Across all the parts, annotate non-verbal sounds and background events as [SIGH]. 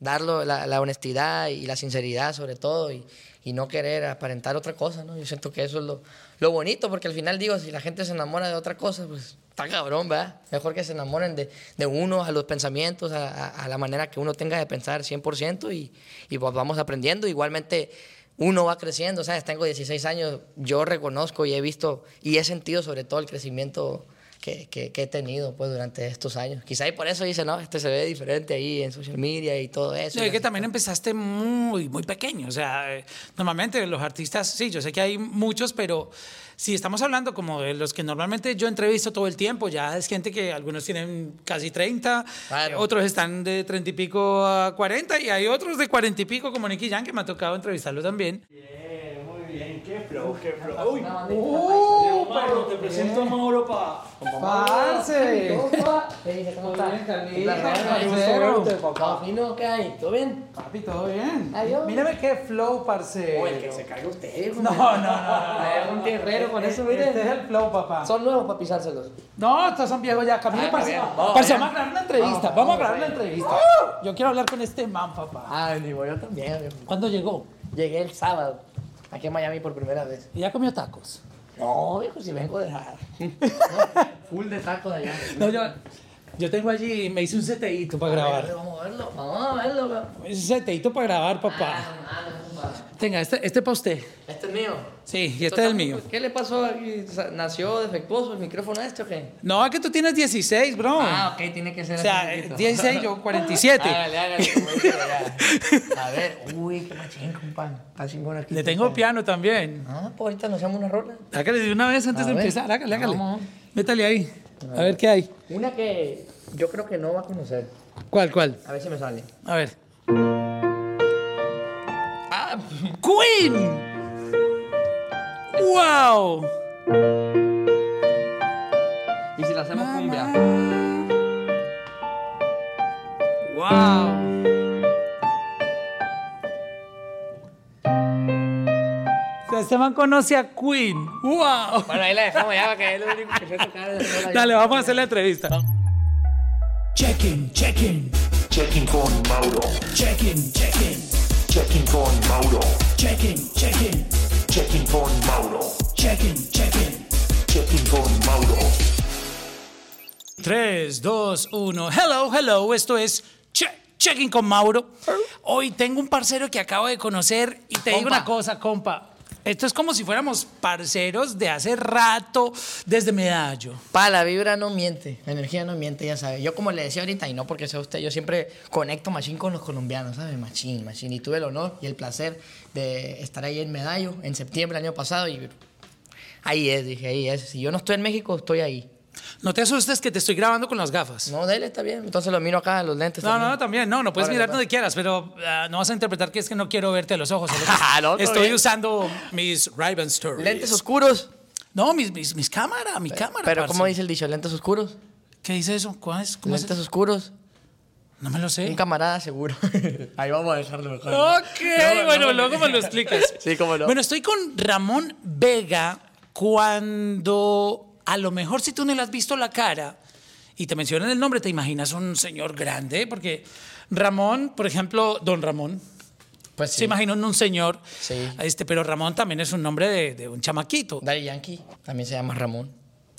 darlo, la, la honestidad y la sinceridad sobre todo y, y no querer aparentar otra cosa, ¿no? Yo siento que eso es lo, lo bonito, porque al final digo, si la gente se enamora de otra cosa, pues está cabrón, ¿verdad? Mejor que se enamoren de, de uno, a los pensamientos, a, a- a la manera que uno tenga de pensar 100% y, y pues vamos aprendiendo. Igualmente uno va creciendo, ¿sabes? Tengo 16 años, yo reconozco y he visto y he sentido sobre todo el crecimiento que, que- que he tenido pues durante estos años. Quizá y por eso dice, no, este se ve diferente ahí en social media y todo eso. No, es que también empezaste muy, muy pequeño. O sea, eh, normalmente los artistas, sí, yo sé que hay muchos, pero si estamos hablando como de los que normalmente yo entrevisto todo el tiempo, ya es gente que algunos tienen casi 30, Claro. otros están de 30 y pico a 40, y hay otros de 40 y pico, como Nicky Jan, que me ha tocado entrevistarlo también. Muy bien, qué flow, qué flow. Uy, ¡Uh! Mauro, te presento a Mauro pa. ¿Cómo Muy está? bien, Carlito, ¿qué hay? ¿Todo bien? Papi, ¿todo bien? Adiós. Mírame qué flow, parce. Oye, que se cargue usted. No, no, no. Es un guerrero con eso, mire. Este es el flow, papá. Son nuevos para pisárselos. No, estos son viejos ya. Camilo, Ah, parce. Parce, vamos a grabar una entrevista. Vamos, a grabar una entrevista. Yo quiero hablar con este man, papá. Ay, digo, yo también. ¿Cuándo llegó? Llegué el sábado, aquí en Miami por primera vez. ¿Y ya comió tacos? No, viejo, si vengo de. [LAUGHS] Full de tacos allá. No, yo, yo tengo allí, me hice un seteíto para A ver, grabar. Vamos a verlo, vamos a verlo. Me hice un seteíto para grabar, papá. Ah, no, no, no. Tenga, este, este para usted. Mío. Sí, y este es el mío. ¿Qué le pasó aquí? ¿Nació defectuoso el micrófono este o qué? No, es que tú tienes 16, bro. Ah, ok, tiene que ser o sea, así eh, poquito. 16, yo 47. Hágale, hágale, como dice allá. A ver, uy, qué machín, compa. Está chingón aquí. Le tengo piano también. Ah, pues ahorita nos echamos una rola. Hágale de una vez antes A de ver. empezar. Hágale, hágale. Vamos. Métale ahí. A ver qué hay. Una que yo creo que no va a conocer. ¿Cuál, cuál? A ver si me sale. A ver. Ah, Queen. ¡Wow! y si la hacemos cumbia. ¡Wow! Este man conoce a Queen. ¡Wow! Bueno, ahí la dejamos ya, para que es lo único que sé tocar. Dale, vamos a hacer la entrevista. Check-in, check-in, Checking con Mauro. check-in, check-in, Checking con Mauro. check-in, check-in, Checking con Mauro. check-in, check-in. Checking con Mauro. 3, 2, 1. Hello, hello. Esto es che Checking con Mauro. Hoy tengo un parcero que acabo de conocer y te digo una cosa, compa. Esto es como si fuéramos parceros de hace rato desde Medallo. Pa, la vibra no miente, la energía no miente, ya sabes. Yo como le decía ahorita, y no porque sea usted, yo siempre conecto machín con los colombianos, ¿sabes? Machín, machín. Y tuve el honor y el placer de estar ahí en Medallo en septiembre del año pasado y ahí es, dije, ahí es. Si yo no estoy en México, estoy ahí. No te asustes que te estoy grabando con las gafas. No, dele, está bien. Entonces lo miro acá, los lentes. No, no, también. no, también. No, no puedes Órale, mirar donde quieras, pero ah, no vas a interpretar que es que no quiero verte a los ojos. [LAUGHS] Ah, no, estoy bien. usando mis Ray-Ban Stories. Lentes oscuros. No, mis, mis, mis cámaras, mi cámara. Pero, parce. ¿cómo dice el dicho? ¿Lentes oscuros? ¿Qué dice eso? ¿Cuál es? ¿Cómo es Lentes oscuros. No me lo sé. Un camarada seguro. [LAUGHS] ahí vamos a dejarlo mejor. ¿no? Ok, No, no, bueno, no, luego me lo [LAUGHS] explicas. Sí, cómo no. Bueno, estoy con Ramón Vega cuando a lo mejor si tú no le has visto la cara y te mencionan el nombre, te imaginas un señor grande, porque Ramón, por ejemplo, don Ramón, Pues se imagina un señor, Sí. este, pero Ramón también es un nombre de, de un chamaquito. Daddy Yankee también se llama Ramón.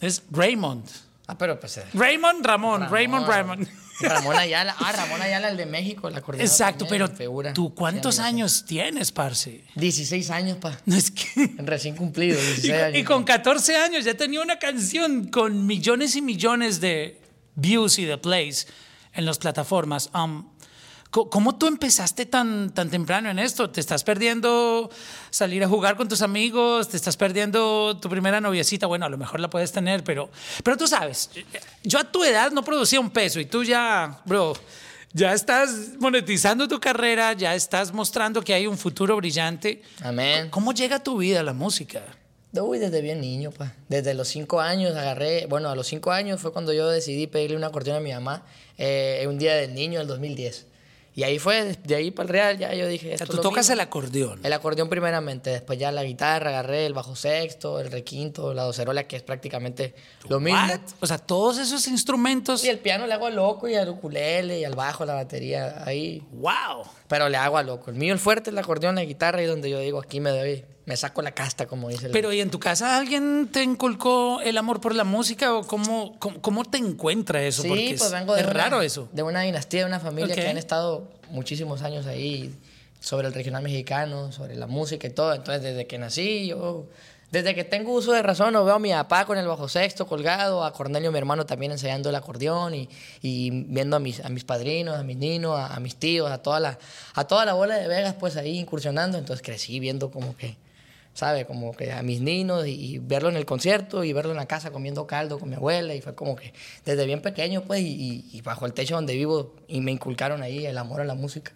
Es Raymond. Ah, pero pues. eh, Raymond Ramón, Raymond Raymond. Ramón Ayala. [LAUGHS] Ah, Ramón Ayala, el de México, la coordinadora Exacto, también, pero figura. ¿tú cuántos Sí, años tienes, parce? sí. 16 años, pa. No es que... [LAUGHS] Recién cumplido, [LAUGHS] Y, 16 años. y con 14 años ya tenía una canción con millones y millones de views y de plays en las plataformas. Um, ¿Cómo tú empezaste tan, tan temprano en esto? ¿Te estás perdiendo salir a jugar con tus amigos? ¿Te estás perdiendo tu primera noviecita? Bueno, a lo mejor la puedes tener, pero, pero tú sabes, yo a tu edad no producía un peso y tú ya, bro, ya estás monetizando tu carrera, ya estás mostrando que hay un futuro brillante. Amén. ¿Cómo llega a tu vida la música? Uy, desde bien niño, pa. Desde los 5 años agarré. Bueno, a los 5 años fue cuando yo decidí pedirle un acordeón a mi mamá. eh, un día del niño del 2010. Y ahí fue, de ahí para el Real, ya yo dije. O sea, esto tú tocas el acordeón. El acordeón primeramente, después ya la guitarra, agarré el bajo sexto, el requinto, la docerola, que es prácticamente lo mismo. What? O sea, todos esos instrumentos. Y el piano le hago al loco y al ukulele y al bajo, la batería, ahí. ¡Wow! Pero le hago al loco. El mío, el fuerte, el acordeón, la guitarra y donde yo digo, aquí me doy, me saco la casta, como dice el... Pero ¿y en tu casa alguien te inculcó el amor por la música o cómo, cómo, cómo te encuentra eso? Sí, Porque es, pues vengo de es una- raro eso. De una dinastía, de una familia Ok. que han estado muchísimos años ahí sobre el regional mexicano, sobre la música y todo. Entonces, desde que nací, yo, desde que tengo uso de razón, lo veo a mi papá con el bajo sexto colgado, a Cornelio, mi hermano, también ensayando el acordeón y, y viendo a mis, a mis padrinos, a mis ninos, a, a mis tíos, a toda, la, a toda la bola de Vegas, pues ahí incursionando. Entonces, crecí viendo como que ¿sabe? Como que a mis niños y, verlo en el concierto y verlo en la casa comiendo caldo con mi abuela y fue como que desde bien pequeño pues y, y- y bajo el techo donde vivo y me inculcaron ahí el amor a la música.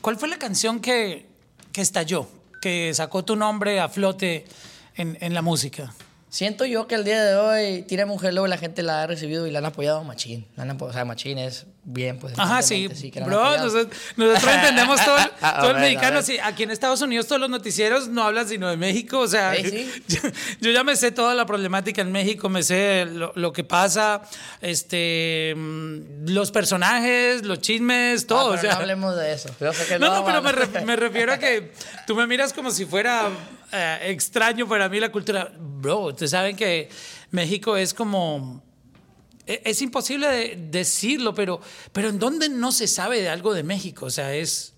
¿Cuál fue la canción que, que estalló, que sacó tu nombre a flote en, en la música? Siento yo que el día de hoy Tírame un Hello la gente la ha recibido y la han apoyado Machín. La han apo- o sea, Machín es bien pues. Ajá, sí, que han bro, apoyado. nosotros, nosotros entendemos todo, A [LAUGHS] todo el ver, a mexicano. Sí, aquí en Estados Unidos todos los noticieros no hablan sino de México. O sea, Sí, sí. [LAUGHS] Yo, yo ya me sé toda la problemática en México, me sé lo, lo que pasa, este, mm, los personajes, los chismes, Ah, todo. pero o sea, no hablemos de eso. Yo sé que no, no, pero a- me, re- me refiero a que tú me miras como si fuera eh, extraño para mí la cultura. Bro, ustedes saben que México es como... e- Es imposible de- decirlo, pero, pero ¿en dónde no se sabe de algo de México? O sea, es...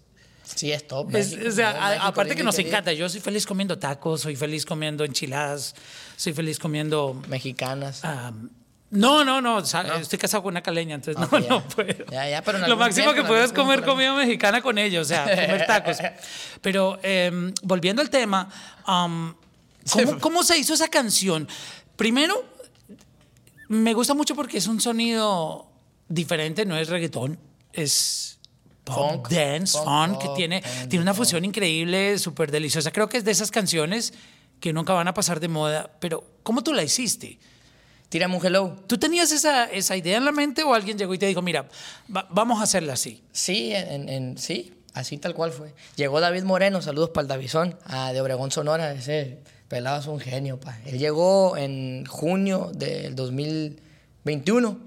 Sí, es top. es- México, o sea, ¿no? a- México, aparte que nos encanta. Yo soy feliz comiendo tacos, soy feliz comiendo enchiladas, soy feliz comiendo... Mexicanas. ah, no, no, no, sa- estoy casado con una caleña, entonces no, ya. no puedo. Ya, ya, pero Lo máximo tiempo, que puedo es comer comida mexicana con ellos, o sea, comer tacos. [LAUGHS] Pero eh, volviendo al tema, um, ¿cómo, cómo se hizo esa canción? Primero, me gusta mucho porque es un sonido diferente, no es reggaetón, es pop, Funk, dance, funk, que tiene, tiene una fusión increíble, súper deliciosa. Creo que es de esas canciones que nunca van a pasar de moda, pero ¿cómo tú la hiciste? Tírame un Hello. ¿Tú tenías esa, esa idea en la mente o alguien llegó y te dijo, mira, va- vamos a hacerla así? Sí, en, en- sí, así tal cual fue. Llegó David Moreno, saludos para el Davizón, ah, de Obregón, Sonora, ese pelado es un genio, pa. Él llegó en junio del 2021,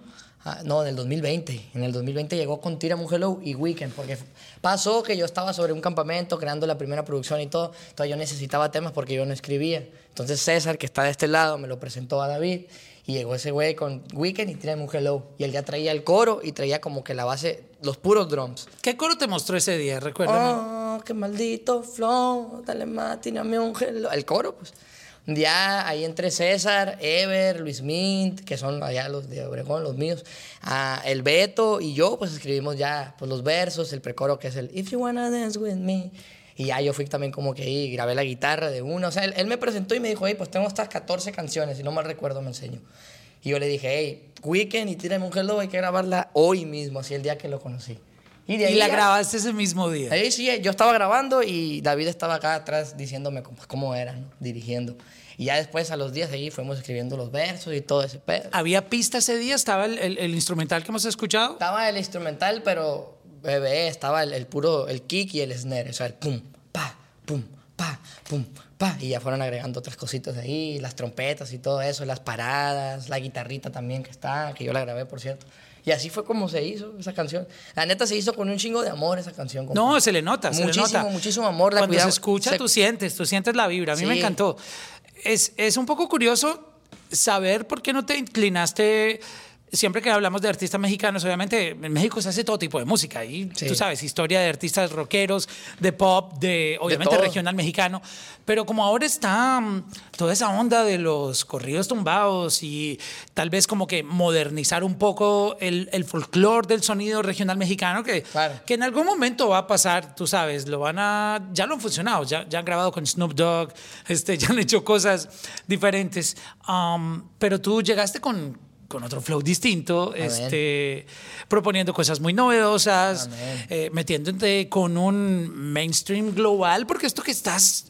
ah, no, del 2020. En el 2020 llegó con un Hello y Weekend, porque pasó que yo estaba sobre un campamento creando la primera producción y todo, entonces yo necesitaba temas porque yo no escribía. Entonces César, que está de este lado, me lo presentó a David y llegó ese güey con Weekend y Tírame un Hello. Y él ya traía el coro y traía como que la base, los puros drums. ¿Qué coro te mostró ese día? Recuérdame. Oh, qué maldito flow, dale más, tírame un hello. El coro, pues. Ya ahí entre César, Ever, Luis Mint, que son allá los de Obregón, los míos, el Beto y yo, pues escribimos ya pues, los versos, el precoro que es el If you wanna dance with me. Y ya yo fui también como que ahí, grabé la guitarra de una. O sea, él, él me presentó y me dijo, hey, pues tengo estas 14 canciones, si no mal recuerdo me enseñó. Y yo le dije, hey, Weekend y Tírame un Hello, hay que grabarla hoy mismo, así el día que lo conocí. Y de Y ahí la ya- grabaste ese mismo día. Ahí sí, yo estaba grabando y David estaba acá atrás diciéndome cómo, cómo era, ¿no? dirigiendo. Y ya después, a los días, ahí fuimos escribiendo los versos y todo ese pedo. ¿Había pista ese día? ¿Estaba el, el- el instrumental que hemos escuchado? Estaba el instrumental, pero bebé, estaba el, el puro, el kick y el snare, o sea, el pum, pa, pum, pa, pum, pa. Y ya fueron agregando otras cositas ahí, las trompetas y todo eso, las paradas, la guitarrita también que está, que yo la grabé, por cierto. Y así fue como se hizo esa canción. La neta se hizo con un chingo de amor esa canción. No, se le nota, se muchísimo, le nota. muchísimo amor. La Cuando se escucha, se- tú sientes, tú sientes la vibra. A mí me encantó. Es, es un poco curioso saber por qué no te inclinaste. Siempre que hablamos de artistas mexicanos, obviamente en México se hace todo tipo de música. Y Sí. tú sabes, historia de artistas rockeros, de pop, de obviamente regional mexicano. Pero como ahora está mm, toda esa onda de los corridos tumbados y tal vez como que modernizar un poco el, el folclore del sonido regional mexicano, que, Claro. que en algún momento va a pasar, tú sabes, lo van a, ya lo han funcionado, ya, ya han grabado con Snoop Dogg, [LAUGHS] este, ya han hecho cosas diferentes, Um, pero tú llegaste con, con otro flow distinto, este, proponiendo cosas muy novedosas, eh, metiéndote con un mainstream global, porque esto que estás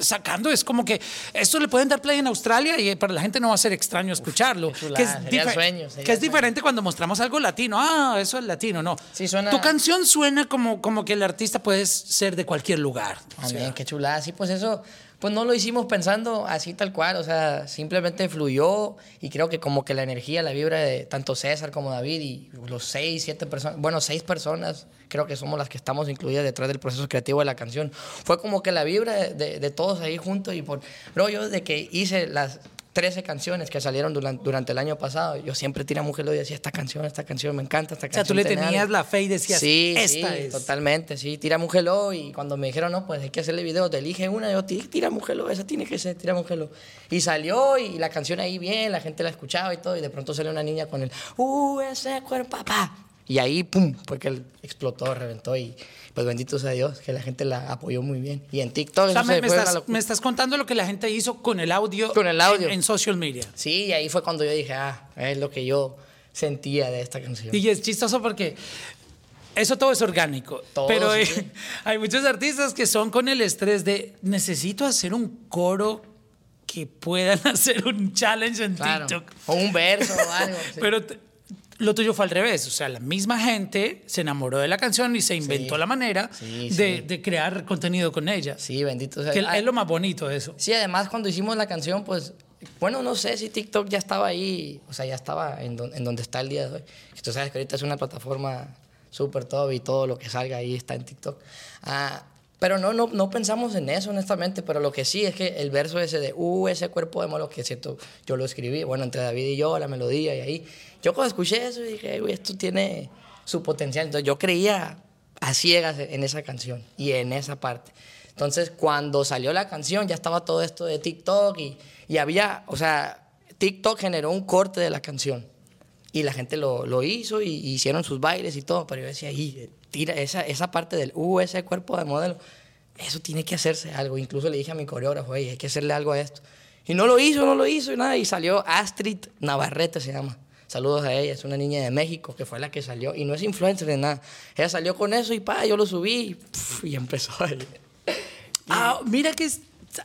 sacando es como que esto le pueden dar play en Australia y para la gente no va a ser extraño escucharlo. chulada, que es, sería sueño, sería que es diferente cuando mostramos algo latino. Ah, eso es latino, no. Sí, suena- Tu canción suena como, como que el artista puede ser de cualquier lugar. O sea, Amén, qué chulada. Sí, pues eso, pues no lo hicimos pensando así tal cual, o sea, simplemente fluyó y creo que como que la energía, la vibra de tanto César como David y los seis, siete personas, bueno, seis personas, creo que somos las que estamos incluidas detrás del proceso creativo de la canción. Fue como que la vibra de, todos ahí juntos y por, bro, yo desde que hice las 13 canciones que salieron durante, durante el año pasado, yo siempre tiré a mujer y decía, esta canción, esta canción, me encanta esta o sea, canción. tú le tenías algo". la fe y decías, Sí, esta sí, es. totalmente, sí, tira un hello y cuando me dijeron, no, pues hay que hacerle video, te elige una, yo, "Ti- tira un esa tiene que ser, tira un. Y salió y la canción ahí bien, la gente la escuchaba y todo, y de pronto salió una niña con el, uh, ese cuerpo, papá. Y ahí, pum, fue que él explotó, reventó y pues bendito sea Dios, que la gente la apoyó muy bien. Y en TikTok O sea, me, me estás, locura. me estás contando lo que la gente hizo con el audio, Con el audio. En, en social media. Sí, y ahí fue cuando yo dije, ah, es lo que yo sentía de esta canción. Y es chistoso porque eso todo es orgánico. Todo, pero sí. eh, [LAUGHS] hay muchos artistas que son con el estrés de necesito hacer un coro que puedan [LAUGHS] hacer un challenge en Claro. TikTok. O un verso o algo. [LAUGHS] sí. Pero lo tuyo fue al revés. O sea, la misma gente se enamoró de la canción y se inventó Sí. la manera Sí, de, sí. de crear contenido con ella. Sí, bendito sea Que es lo más bonito de eso. Sí, además cuando hicimos la canción, pues, bueno, no sé si TikTok ya estaba ahí, o sea, ya estaba en, don- en donde está el día de hoy. Tú sabes que ahorita es una plataforma súper top y todo lo que salga ahí está en TikTok. Ah, pero no, no, no pensamos en eso, honestamente, pero lo que sí es que el verso ese de, uh, ese cuerpo de malo, que es cierto, yo lo escribí, bueno, entre David y yo, la melodía y ahí. Yo cuando escuché eso dije, güey, esto tiene su potencial. Entonces yo creía a ciegas en esa canción y en esa parte. Entonces, cuando salió la canción, ya estaba todo esto de TikTok y, y había, o sea, TikTok generó un corte de la canción. Y la gente lo, lo hizo y, y hicieron sus bailes y todo, pero yo decía, ahí, tira esa, esa parte del, uh, ese cuerpo de modelo, eso tiene que hacerse algo. Incluso le dije a mi coreógrafo, "Ey, hay que hacerle algo a esto. Y no lo hizo, no lo hizo y nada. Y salió Astrid Navarrete, se llama. Saludos a ella, es una niña de México que fue la que salió. Y no es influencer de nada. Ella salió con eso y pa, yo lo subí y, y empezó. Ah, mira que es-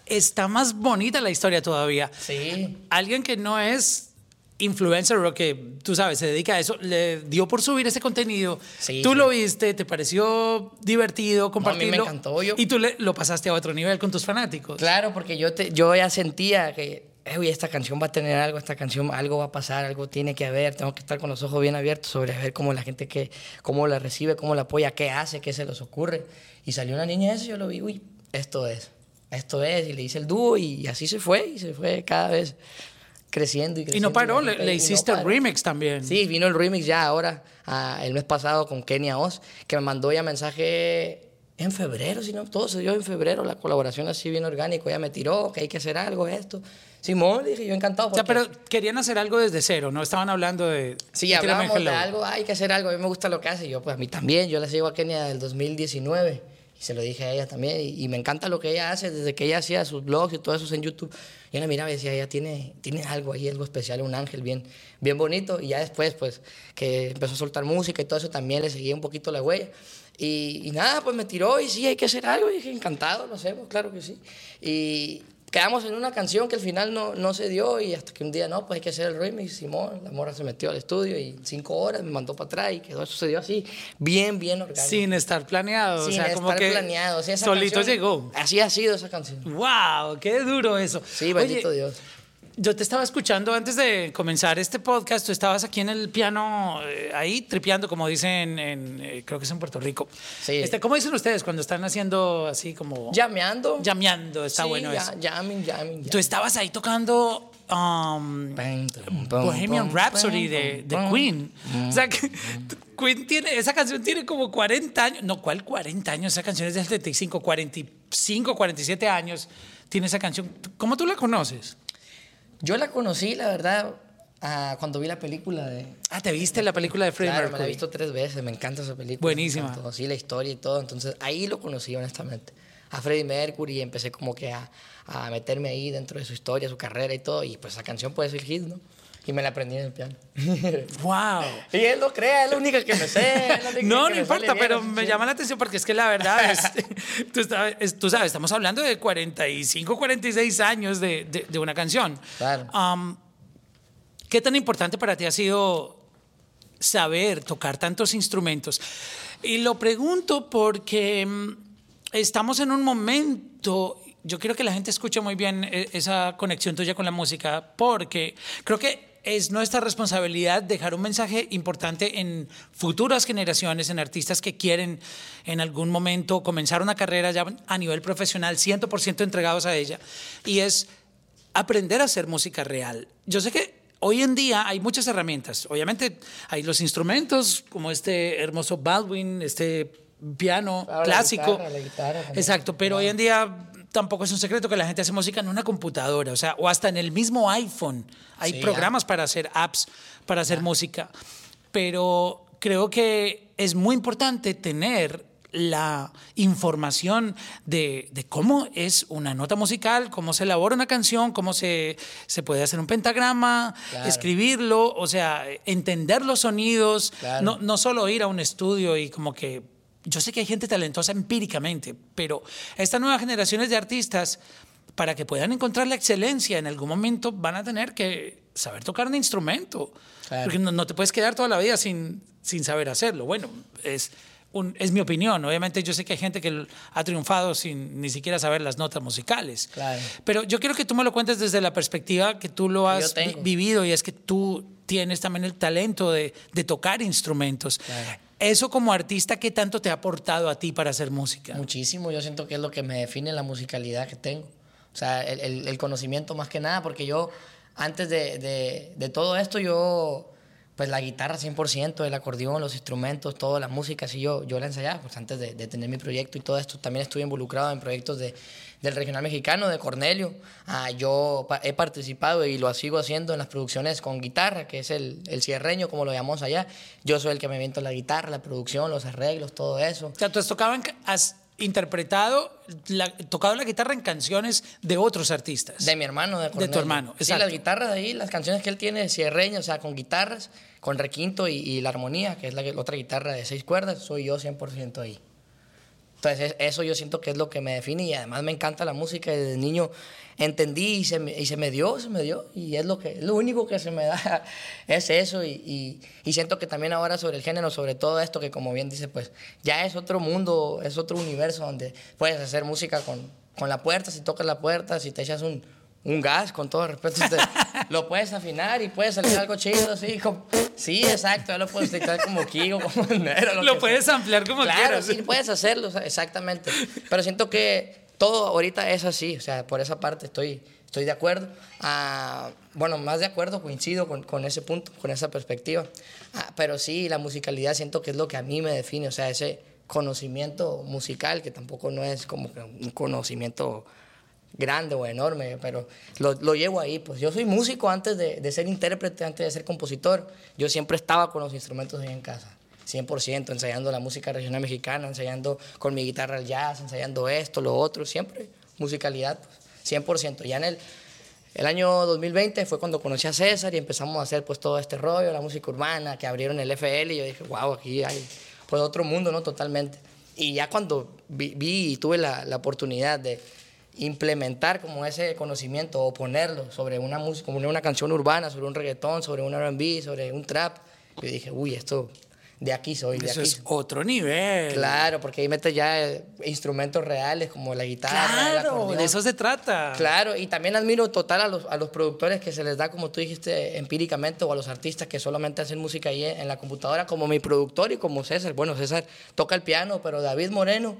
está más bonita la historia todavía. Sí. alguien que no es influencer o que tú sabes se dedica a eso le dio por subir ese contenido Sí, tú sí. lo viste te pareció divertido a mí me compartirlo encantó, yo- y tú le- lo pasaste a otro nivel con tus fanáticos Claro, porque yo, te, yo ya sentía que, eh, uy, esta canción va a tener algo, esta canción, algo va a pasar, algo tiene que haber, tengo que estar con los ojos bien abiertos sobre ver cómo la gente, que, cómo la recibe, cómo la apoya, qué hace, qué se les ocurre. Y salió una niña esa, yo lo vi, uy, esto es, esto es, y le hice el dúo y así se fue, y se fue cada vez creciendo y y creciendo. no paró la le, le y no hiciste el remix también Sí, vino el remix ya ahora, ah, el mes pasado con Kenia Oz, que me mandó ya mensaje en febrero, si no, todo se dio en febrero, la colaboración así bien orgánico, ella me tiró, que hay que hacer algo, esto. Simón, dije, yo encantado. o sea porque- pero querían hacer algo desde cero no estaban hablando de Sí, hablamos de algo, "Ah, hay que hacer algo, a mí me gusta lo que hace, y yo pues a mí también, yo la sigo a Kenia del 2019 y se lo dije a ella también y, y me encanta lo que ella hace desde que ella hacía sus blogs y todo eso en YouTube. Yo la miraba y decía, ella tiene, tiene algo ahí, algo especial, un ángel bien, bien bonito y ya después pues que empezó a soltar música y todo eso también le seguía un poquito la huella. Y, y nada, pues me tiró y sí, hay que hacer algo. Y dije, encantado, lo hacemos, claro que sí. Y quedamos en una canción que al final no, no se dio y hasta que un día, no, pues hay que hacer el remix. Simón, la morra se metió al estudio y cinco horas me mandó para atrás y quedó, sucedió así, bien, bien orgánico. sin estar planeado Sin o sea como estar que planeado. O sea, esa solito canción- llegó Así ha sido esa canción. wow qué duro eso Sí, bendito Oye, Dios. Yo te estaba escuchando antes de comenzar este podcast, tú estabas aquí en el piano, eh, ahí tripeando, como dicen, en, eh, creo que es en Puerto Rico. Sí. Este, ¿Cómo dicen ustedes cuando están haciendo así como... Llameando. Llameando, está Sí, bueno ya- eso. Jamming, jamming, Tú estabas ahí tocando um, Bohemian Rhapsody de, de. Queen. O sea, que Queen tiene, esa canción tiene como 40 años. No, ¿cuál 40 años? Esa canción es del 75, 45, 47 años. Tiene esa canción. ¿Cómo tú la conoces? Yo la conocí, la verdad, ah, cuando vi la película de... Ah, ¿te viste la película de Freddie Claro, me la he Mercury? visto tres veces, me encanta esa película. Buenísima. Sí, la historia y todo. Entonces ahí lo conocí, honestamente. A Freddie Mercury y empecé como que a, a meterme ahí dentro de su historia, su carrera y todo. Y pues esa canción puede ser hit, ¿no? Y me la aprendí en el piano. [LAUGHS] ¡Wow! y él lo crea, es la única que me sé. No, no importa, pero me llama la atención porque es que la verdad es, [LAUGHS] tú, sabes, es- tú sabes, estamos hablando de 45, 46 años de, de- de una canción. Claro. Um, ¿Qué tan importante para ti ha sido saber tocar tantos instrumentos? Y lo pregunto porque mm, estamos en un momento, yo quiero que la gente escuche muy bien eh, esa conexión tuya con la música, porque creo que es nuestra responsabilidad dejar un mensaje importante en futuras generaciones, en artistas que quieren en algún momento comenzar una carrera ya a nivel profesional, 100% entregados a ella, y es aprender a hacer música real. Yo sé que hoy en día hay muchas herramientas. Obviamente hay los instrumentos como este hermoso Baldwin, este piano Ahora la clásico. guitarra, la guitarra. Exacto, pero hoy en día tampoco es un secreto que la gente hace música en una computadora, o sea, o hasta en el mismo iPhone. Hay Sí, programas para hacer apps, para hacer música. Pero creo que es muy importante tener la información de, de cómo es una nota musical, cómo se elabora una canción, cómo se, se puede hacer un pentagrama, Claro. escribirlo, o sea, entender los sonidos, Claro. no, no solo ir a un estudio y como que... Yo sé que hay gente talentosa empíricamente, pero estas nuevas generaciones de artistas, para que puedan encontrar la excelencia en algún momento, van a tener que saber tocar un instrumento. Claro. Porque no, no te puedes quedar toda la vida sin, sin saber hacerlo. Bueno, es, un- es mi opinión. Obviamente yo sé que hay gente que ha triunfado sin ni siquiera saber las notas musicales. Claro. Pero yo quiero que tú me lo cuentes desde la perspectiva que tú lo has vivido y es que tú tienes también el talento de, de tocar instrumentos. Claro. Eso como artista, ¿qué tanto te ha aportado a ti para hacer música? Muchísimo, yo siento que es lo que me define la musicalidad que tengo. O sea, el, el- conocimiento más que nada, porque yo, antes de, de- de todo esto, yo, pues la guitarra 100%, el acordeón, los instrumentos, toda la música, así yo, yo la ensayaba, pues antes de, de tener mi proyecto y todo esto, también estuve involucrado en proyectos de, del regional mexicano, de Cornelio. Ah, yo pa- he participado y lo sigo haciendo en las producciones con guitarra, que es el, el cierreño, como lo llamamos allá. Yo soy el que me invento la guitarra, la producción, los arreglos, todo eso. O sea, tú has tocado, en ca- has interpretado, la- tocado la guitarra en canciones de otros artistas. De mi hermano, de Cornelio. hermano, Sí, las guitarras de ahí, las canciones que él tiene, cierreño, o sea, con guitarras, con requinto y, y la armonía, que es la, otra guitarra de seis cuerdas, soy yo 100% ahí. Entonces, es- eso yo siento que es lo que me define y además me encanta la música. Desde niño entendí y se me, y se me dio, se me dio. Y es lo, que, lo único que se me da, [LAUGHS] es eso. Y, y- y siento que también ahora sobre el género, sobre todo esto, que como bien dice, pues ya es otro mundo, es otro universo donde puedes hacer música con, con la puerta, si tocas la puerta, si te echas un, un gas, con todo respeto, te- [LAUGHS] lo puedes afinar y puede salir algo chido, así. como- sí, exacto, lo puedes dictar como Kigo, como [LAUGHS] Nero, Lo que puedes sea. ampliar como claro, quieras. sí, puedes hacerlo, exactamente. Pero siento que todo ahorita es así, o sea, por esa parte estoy, estoy de acuerdo. Ah, bueno, más de acuerdo, coincido con, con ese punto, con esa perspectiva. Ah, pero sí, la musicalidad siento que es lo que a mí me define, o sea, ese conocimiento musical, que tampoco no es como un conocimiento grande o enorme, pero lo, lo llevo ahí. Pues yo soy músico antes de, ser intérprete, antes de ser compositor. Yo siempre estaba con los instrumentos ahí en casa, 100%, ensayando la música regional mexicana, ensayando con mi guitarra el jazz, ensayando esto, lo otro, siempre musicalidad, pues, 100%. Ya en el, el año 2020 fue cuando conocí a César y empezamos a hacer pues todo este rollo, la música urbana, que abrieron el FL y yo dije, wow, aquí hay pues otro mundo, ¿no? Totalmente. Y ya cuando vi, vi y tuve la, la oportunidad de implementar como ese conocimiento o ponerlo sobre una música, como una canción urbana, sobre un reggaetón, sobre un R&B, sobre un trap, yo dije, uy, esto de aquí soy, de Eso aquí. es otro nivel. Claro, porque ahí metes ya eh, instrumentos reales como la guitarra, el Claro, acordeón. de eso se trata. Claro, y también admiro total a los, a los productores que se les da, como tú dijiste, empíricamente, o a los artistas que solamente hacen música ahí en la computadora, como mi productor y como César. Bueno, César toca el piano, pero David Moreno,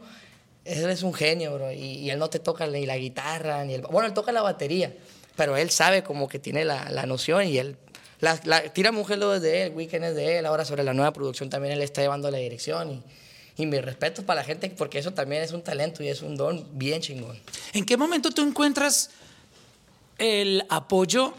él es un genio, bro, y, y él no te toca ni la guitarra, ni el... Bueno, él toca la batería, pero él sabe como que tiene la, la noción y él... La, la, Tira Mujer lo es de él, Weekend es de él, ahora sobre la nueva producción también él está llevando la dirección y... Y mis respetos para la gente, porque eso también es un talento y es un don bien chingón. ¿En qué momento tú encuentras el apoyo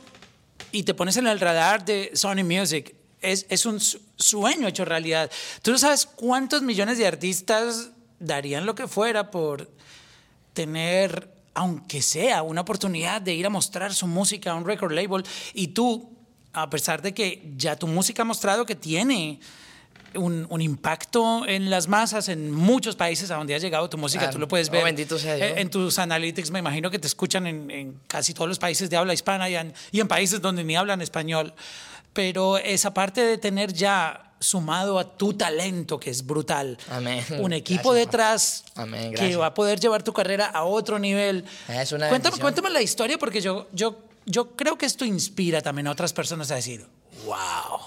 y te pones en el radar de Sony Music? Es, es un su- sueño hecho realidad. Tú no sabes cuántos millones de artistas darían lo que fuera por tener, aunque sea, una oportunidad de ir a mostrar su música a un record label y tú a pesar de que ya tu música ha mostrado que tiene un, un impacto en las masas en muchos países a donde ha llegado tu música. Claro. Tú lo puedes Oh, ver bendito sea Dios. en tus analytics. Me imagino que te escuchan en, en casi todos los países de habla hispana y en, y en países donde ni hablan español. Pero esa parte de tener ya sumado a tu talento, que es brutal, Amén. un equipo Gracias, detrás Amén, que va a poder llevar tu carrera a otro nivel. Es una cuéntame, cuéntame la historia porque yo, yo, yo creo que esto inspira también a otras personas a decir, wow,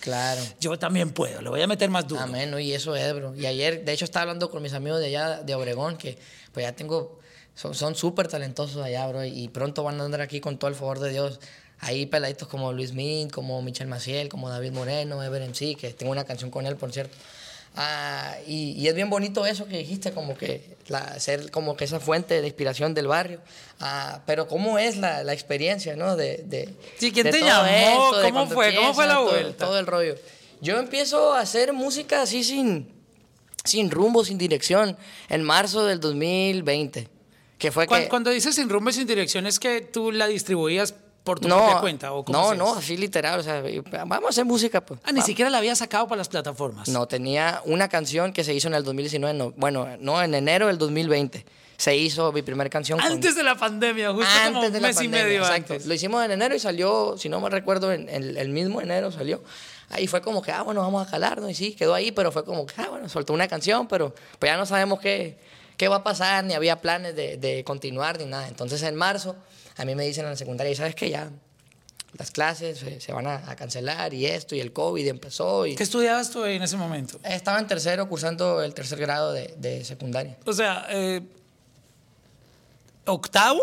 Claro. yo también puedo, le voy a meter más duro. Amén, ¿no? y eso es, bro. Y ayer, de hecho, estaba hablando con mis amigos de allá, de Obregón, que pues ya tengo, son son súper talentosos allá, bro, y pronto van a andar aquí con todo el favor de Dios. Ahí peladitos como Luis Min, como Michel Maciel, como David Moreno, Ever MC, que tengo una canción con él, por cierto. Ah, y, y es bien bonito eso que dijiste, como que la, ser como que esa fuente de inspiración del barrio. Ah, pero cómo es la, la experiencia, ¿no? De, de, Sí, ¿quién de te todo llamó? de ¿Cómo fue? ¿Cómo fue la todo- vuelta? todo el rollo. Yo empiezo a hacer música así sin, sin rumbo, sin dirección, en marzo del 2020. Que fue Cuando, que... cuando dices sin rumbo y sin dirección, ¿es que tú la distribuías por tu no, propia cuenta? ¿o cómo no, hacías? no, así literal. O sea, vamos a hacer música, pues. Ah, ni vamos. siquiera la había sacado para las plataformas. No, tenía una canción que se hizo en el 2019. no, bueno, no, en enero del 2020. Se hizo mi primera canción. con- Antes de la pandemia, justo como antes un de la mes y pandemia, medio exacto. antes. Lo hicimos en enero y salió, si no me recuerdo, en, en el mismo enero salió. Ahí fue como que, ah, bueno, vamos a calarnos. Y sí, quedó ahí, pero fue como que, ah, bueno, soltó una canción, pero pues ya no sabemos qué, qué va a pasar, ni había planes de, de continuar, ni nada. Entonces en marzo, a mí me dicen en la secundaria, ¿sabes qué? Ya las clases se, se van a, a cancelar y esto, y el COVID empezó. Y ¿Qué estudiabas tú en ese momento? estaba en tercero, cursando el tercer grado de, de secundaria. O sea, eh, ¿octavo?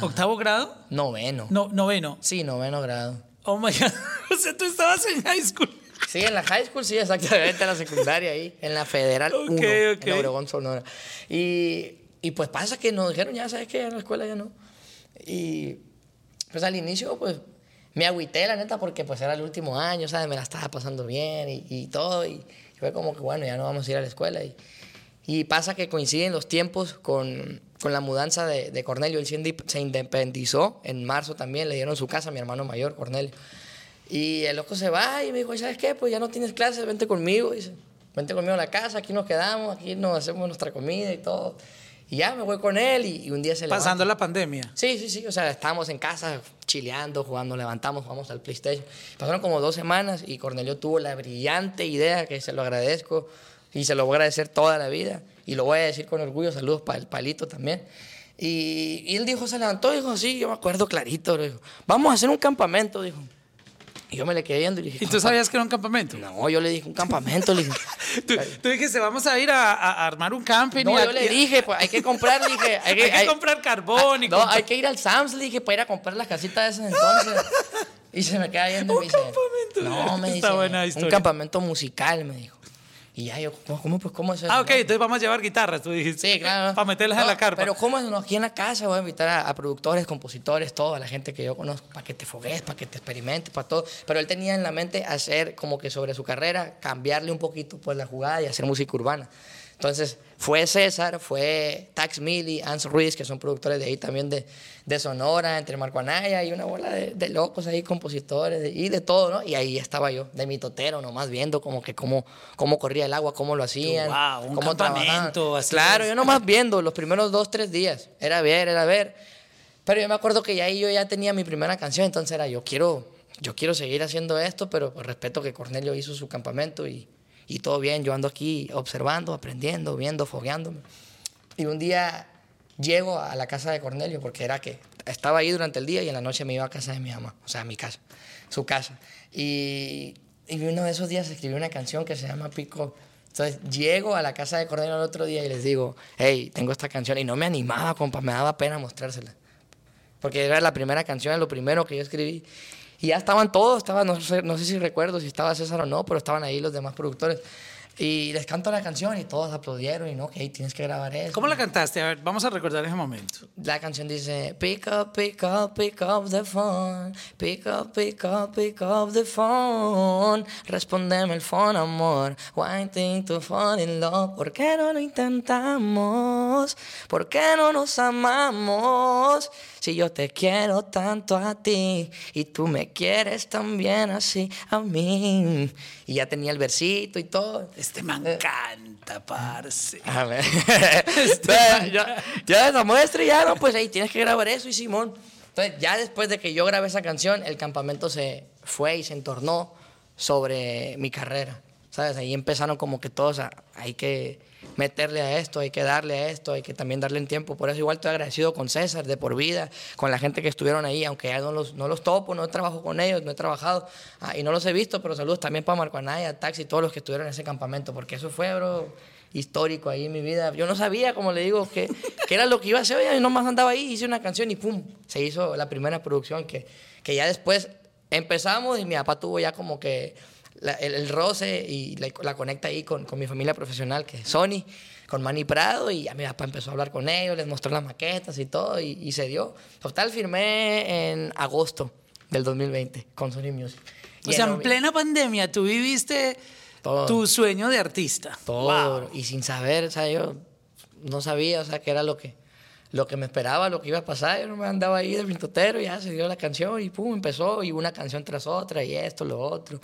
¿Octavo grado? Noveno. No, noveno. Sí, noveno grado. Oh my God. [LAUGHS] O sea, tú estabas en high school. Sí, en la high school, sí, exactamente, en la secundaria ahí, en la Federal Ok, 1, ok. en Obregón, Sonora. Y, y pues pasa que nos dijeron, ya sabes que en la escuela ya no. Y pues al inicio, pues me agüité, la neta, porque pues era el último año, ¿sabes? Me la estaba pasando bien y, y todo. Y fue como que, bueno, ya no vamos a ir a la escuela. Y, y pasa que coinciden los tiempos con, con la mudanza de, de Cornelio. Él se independizó en marzo también, le dieron su casa a mi hermano mayor, Cornelio. Y el loco se va y me dijo, ¿sabes qué? Pues ya no tienes clases, vente conmigo. Dice, vente conmigo a la casa, aquí nos quedamos, aquí nos hacemos nuestra comida y todo. Y ya me voy con él y, y un día se Pasando levanta. la pandemia. Sí, sí, sí. O sea, estábamos en casa chileando, jugando, levantamos, jugamos al PlayStation. Pasaron como dos semanas y Cornelio tuvo la brillante idea, que se lo agradezco y se lo voy a agradecer toda la vida. Y lo voy a decir con orgullo. Saludos para el palito también. Y, y él dijo, se levantó dijo, sí, yo me acuerdo clarito. le dijo, vamos a hacer un campamento, dijo. Y yo me le quedé viendo y le dije, ¿Y tú sabías que era un campamento? no, yo le dije, un campamento. Le dije, [LAUGHS] Tú, tú dijiste, vamos a ir a, armar un camping. no, y yo le dije, pues hay que comprar, le dije, hay que, [LAUGHS] Hay que hay- comprar carbón y No, comprar- hay que ir al Sam's, le dije, para ir a comprar las casitas de esas entonces. Y se me queda viendo y [LAUGHS] me dice, campamento. no, me Está dice, buena un campamento musical, me dijo. Y ya yo, ¿cómo, cómo, pues, cómo es eso? Ah, ok, no? entonces vamos a llevar guitarras, tú dijiste. Sí, claro. Para meterlas en No, la carpa. Pero ¿cómo es? No, aquí en la casa voy a invitar a, a productores, compositores, toda la gente que yo conozco, para que te fogues, para que te experimentes, para todo. Pero él tenía en la mente hacer como que sobre su carrera, cambiarle un poquito pues la jugada y hacer música urbana. Entonces fue César, fue Tax Milly, Ans Ruiz, que son productores de ahí también de, de Sonora, entre Marco Anaya y una bola de, de locos ahí, compositores de- y de todo, ¿no? Y ahí estaba yo, de mi totero, nomás viendo como que cómo, cómo corría el agua, cómo lo hacían. wow, un cómo trabajaban. así Claro, es. yo nomás viendo los primeros dos, tres días. Era ver, era ver. Pero yo me acuerdo que ya ahí yo ya tenía mi primera canción, entonces era yo quiero, yo quiero seguir haciendo esto, pero respeto que Cornelio hizo su campamento y, y todo bien. Yo ando aquí observando, aprendiendo, viendo, fogueándome. Y un día llego a la casa de Cornelio, porque era que estaba ahí durante el día y en la noche me iba a casa de mi mamá, o sea, a mi casa, su casa. Y, y uno de esos días escribí una canción que se llama Pico. Entonces llego a la casa de Cornelio el otro día y les digo, hey, tengo esta canción. Y no me animaba, compa, me daba pena mostrársela. Porque era la primera canción, lo primero que yo escribí. Y ya estaban todos, estaba, no, sé, no sé si recuerdo si estaba César o no, pero estaban ahí los demás productores. Y les canto la canción y todos aplaudieron y no, que tienes que grabar eso. ¿Cómo la cantaste? A ver, vamos a recordar ese momento. La canción dice, pick up, pick up, pick up the phone, pick up, pick up, pick up the phone, respondeme el phone, amor, wanting to fall in love, ¿por qué no lo intentamos? ¿Por qué no nos amamos? Si yo te quiero tanto a ti y tú me quieres también así a mí. Y ya tenía el versito y todo. Este me encanta, parce. A ver. [LAUGHS] ya, ya esa muestra y ya, no, pues ahí tienes que grabar eso y Simón. Entonces, ya después de que yo grabé esa canción, el campamento se fue y se entornó sobre mi carrera. ¿Sabes? Ahí empezaron como que todos a, hay que meterle a esto, hay que darle a esto, hay que también darle en tiempo. Por eso igual estoy agradecido con César de por vida, con la gente que estuvieron ahí, aunque ya no los, no los topo, no trabajo con ellos, no he trabajado ah, y no los he visto, pero saludos también para Marco Anaya, Taxi, todos los que estuvieron en ese campamento, porque eso fue, bro, histórico ahí en mi vida. Yo no sabía, como le digo, que, que era lo que iba a hacer, y nomás andaba ahí, hice una canción y pum, se hizo la primera producción que, que ya después empezamos y mi papá tuvo ya como que la- el, el roce y la, la conecta ahí con, con mi familia profesional, que es Sony, con Manny Prado, y ya mi papá empezó a hablar con ellos, les mostró las maquetas y todo, y, y se dio. Total, firmé en agosto del 2020 con Sony Music. O Y sea, en plena pandemia tú viviste Todo. tu sueño de artista. todo, Wow. y sin saber, o sea, yo no sabía, o sea, qué era lo que, lo que me esperaba, lo que iba a pasar. Yo no me andaba ahí de pintotero, ya se dio la canción y pum, empezó, y una canción tras otra, y esto, lo otro.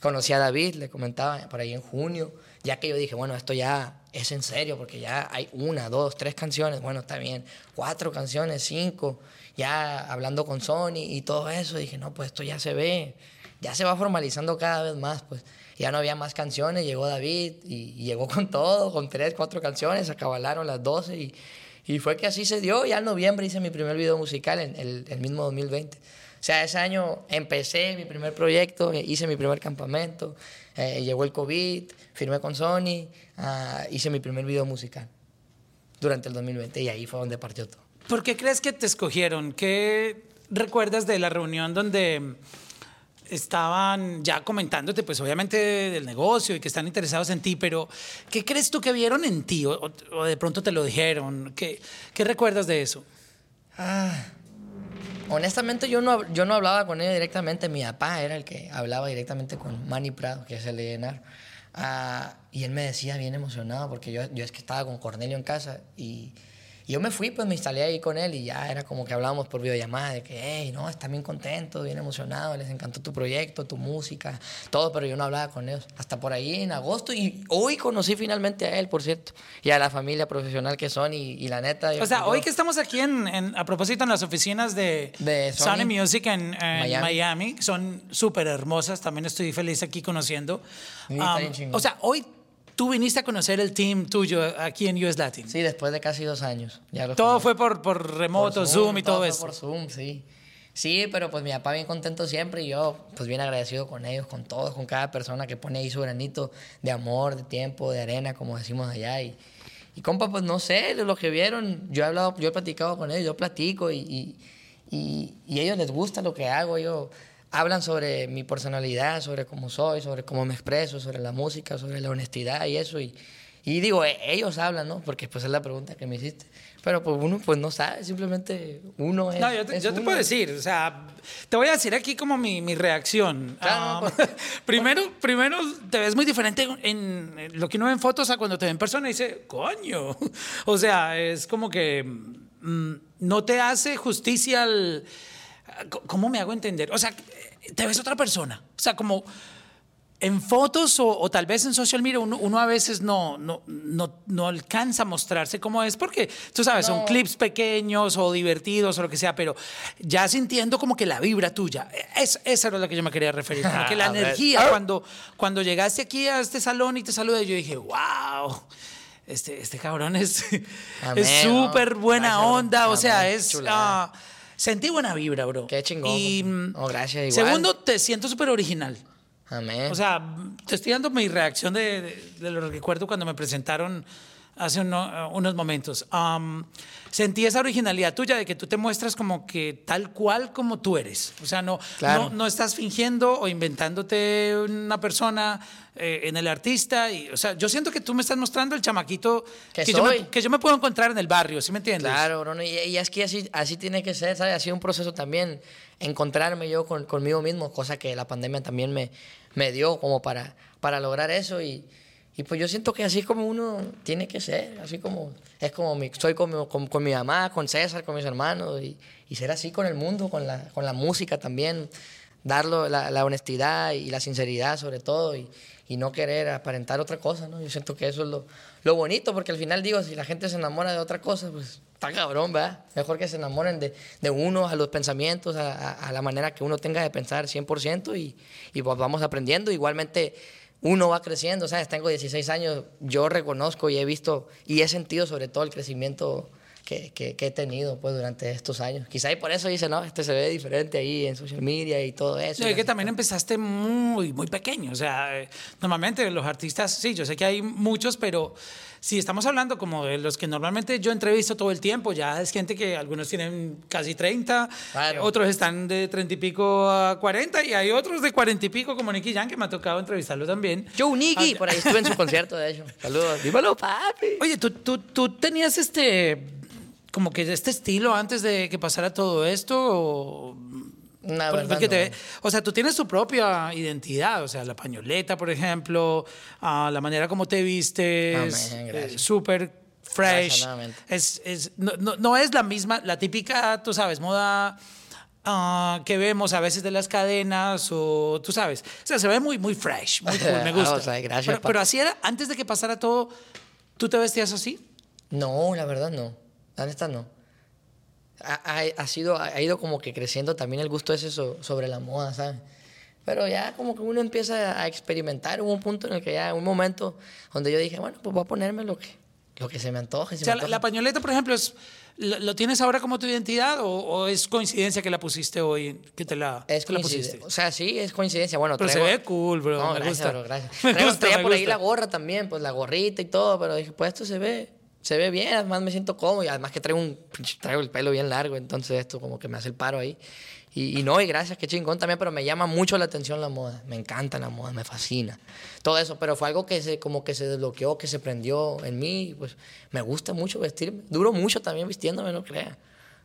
Conocí a David, le comentaba por ahí en junio, ya que yo dije, bueno, esto ya es en serio, porque ya hay una, dos, tres canciones, bueno, está bien, cuatro canciones, cinco, ya hablando con Sony y todo eso, dije, no, pues esto ya se ve, ya se va formalizando cada vez más, pues ya no había más canciones, llegó David y, y llegó con todo, con tres, cuatro canciones, acabalaron las doce y, y fue que así se dio, ya en noviembre hice mi primer video musical en el, el mismo 2020. O sea, ese año empecé mi primer proyecto, eh, hice mi primer campamento, eh, llegó el COVID, firmé con Sony, ah, hice mi primer video musical durante el 2020 y ahí fue donde partió todo. ¿Por qué crees que te escogieron? ¿Qué recuerdas de la reunión donde estaban ya comentándote, pues obviamente del negocio y que están interesados en ti, pero ¿qué crees tú que vieron en ti? O, o- de pronto te lo dijeron. ¿Qué, qué recuerdas de eso? Honestamente, yo no, yo no hablaba con ellos directamente. Mi papá era el que hablaba directamente con Manny Prado, que es el de. Ah, y él me decía bien emocionado, porque yo, yo es que estaba con Cornelio en casa. Y, y yo me fui, pues me instalé ahí con él y ya era como que hablábamos por videollamada de que, hey, no, está bien contento, bien emocionado, les encantó tu proyecto, tu música, todo, pero yo no hablaba con ellos. Hasta por ahí en agosto. Y hoy conocí finalmente a él, por cierto, y a la familia profesional que son. Y, y la neta. yo- O sea, yo- hoy que estamos aquí en, en- a propósito en las oficinas de, De Sony. Sony Music en, en Miami. Miami. son súper hermosas, también estoy feliz aquí conociendo. Sí, Um, o sea, hoy tú viniste a conocer el team tuyo aquí en US Latin. Sí, después de casi dos años. Ya los Todo conozco. fue por, por remoto, Por Zoom, y todo, fue eso. Por Zoom, sí. Sí, pero pues mi papá bien contento siempre y yo pues bien agradecido con ellos, con todos, con cada persona que pone ahí su granito de amor, de tiempo, de arena, como decimos allá. Y, y compa, pues no sé, de lo que vieron, yo he hablado, yo he platicado con ellos, yo platico y, y, y, y a ellos les gusta lo que hago, ellos hablan sobre mi personalidad, sobre cómo soy, sobre cómo me expreso, sobre la música, sobre la honestidad y eso. Y, y digo, e- ellos hablan, ¿no? Porque pues es la pregunta que me hiciste. Pero pues uno pues no sabe, simplemente uno es... No, yo te, yo te puedo decir, o sea, te voy a decir aquí como mi, mi reacción. Claro, Um, pues. [LAUGHS] primero, primero, te ves muy diferente en, en lo que uno ve en fotos a cuando te ve en persona y dice, coño. [LAUGHS] O sea, es como que mm, no te hace justicia al... ¿Cómo me hago entender? O sea, te ves otra persona. O sea, como en fotos o, o tal vez en social media uno, uno a veces no, no, no, no alcanza a mostrarse cómo es porque tú sabes, son clips pequeños o divertidos o lo que sea, pero ya sintiendo como que la vibra tuya. Es, esa era lo que yo me quería referir. Como que la [LAUGHS] energía, cuando, cuando llegaste aquí a este salón y te saludé, yo dije, wow. Este, este cabrón es [LAUGHS] súper buena Gracias, onda, o sea, es... chulada. Sentí buena vibra, bro. Qué chingón, Y, mm, No, gracias, igual. Segundo, te siento súper original. Amén. O sea, te estoy dando mi reacción de, de, de lo que recuerdo cuando me presentaron hace uno- unos momentos. Am, sentí esa originalidad tuya de que tú te muestras como que tal cual como tú eres. O sea, no, Claro. no, no estás fingiendo o inventándote una persona eh, en el artista. Y, o sea, yo siento que tú me estás mostrando el chamaquito Que yo, me, que yo me puedo encontrar en el barrio, ¿sí me entiendes? Claro, Bruno, y, y es que así, así tiene que ser, ¿sabes? Ha sido un proceso también encontrarme yo con, conmigo mismo, cosa que la pandemia también me, me dio como para, para lograr eso y, y pues yo siento que así como uno tiene que ser, así como es como mi, soy con, mi- con, con mi mamá, con César, con mis hermanos y, y ser así con el mundo, con la, con la música también, darlo la, la honestidad y la sinceridad sobre todo y, y no querer aparentar otra cosa, ¿no? Yo siento que eso es lo, lo bonito, porque al final digo, si la gente se enamora de otra cosa, pues está cabrón, ¿verdad? Mejor que se enamoren de, de uno, a los pensamientos, a, a- a la manera que uno tenga de pensar 100% y, y pues vamos aprendiendo. Igualmente uno va creciendo, ¿sabes? Tengo 16 años, yo reconozco y he visto y he sentido sobre todo el crecimiento que, que- he tenido pues durante estos años. Quizá y por eso dice, no, este se ve diferente ahí en social media y todo eso. No, es que también empezaste muy, muy pequeño. O sea, eh, normalmente los artistas, sí, yo sé que hay muchos, pero si estamos hablando como de los que normalmente yo entrevisto todo el tiempo, ya es gente que algunos tienen casi 30, Claro. eh, otros están de 30 y pico a 40, y hay otros de 40 y pico, como Nicky Jam, que me ha tocado entrevistarlo también. Joe Niggy, Ah, por ahí estuve en su [LAUGHS] concierto, de hecho. Saludos. Dímelo, papi. Oye, ¿tú, tú, tú tenías este, como que este estilo antes de que pasara todo esto? O... La verdad, porque te- no. o sea, tú tienes tu propia identidad, o sea, la pañoleta, por ejemplo, ah, la manera como te vistes, gracias. súper fresh. Es, es, no, no- no es la misma, la típica, tú sabes, moda ah, que vemos a veces de las cadenas o tú sabes, o sea, se ve muy, muy fresh, muy cool, me [LAUGHS] gusta. O sea, gracias, pero así era, antes de que pasara todo, ¿tú te vestías así? No, la verdad no. La neta no. Ha, ha- sido, ha ido como que creciendo también el gusto ese so- sobre la moda, ¿sabes? Pero ya como que uno empieza a experimentar. Hubo un punto en el que ya, un momento donde yo dije, bueno, pues voy a ponerme lo que, lo que se me antoje. si O sea, me la, antoja. la pañoleta, por ejemplo, es, ¿lo, tienes ahora como tu identidad o, o es coincidencia que la pusiste hoy, que te la, Es te la pusiste? O sea, sí, es coincidencia. Bueno, Pero se traigo- ve cool, bro. No, me gracias, gusta. bro, gracias. [LAUGHS] Me Traigo, gusta, traía me por ahí gusta. la gorra también, pues la gorrita y todo, pero dije, pues esto se ve, se ve bien, además me siento cómodo y además que traigo un traigo el pelo bien largo, entonces esto como que me hace el paro ahí. Y, y no, y gracias, qué chingón también, pero me llama mucho la atención la moda, me encanta la moda, me fascina. Todo eso, pero fue algo que se como que se desbloqueó, que se prendió en mí, pues me gusta mucho vestirme. Duro mucho también vistiéndome, no crea.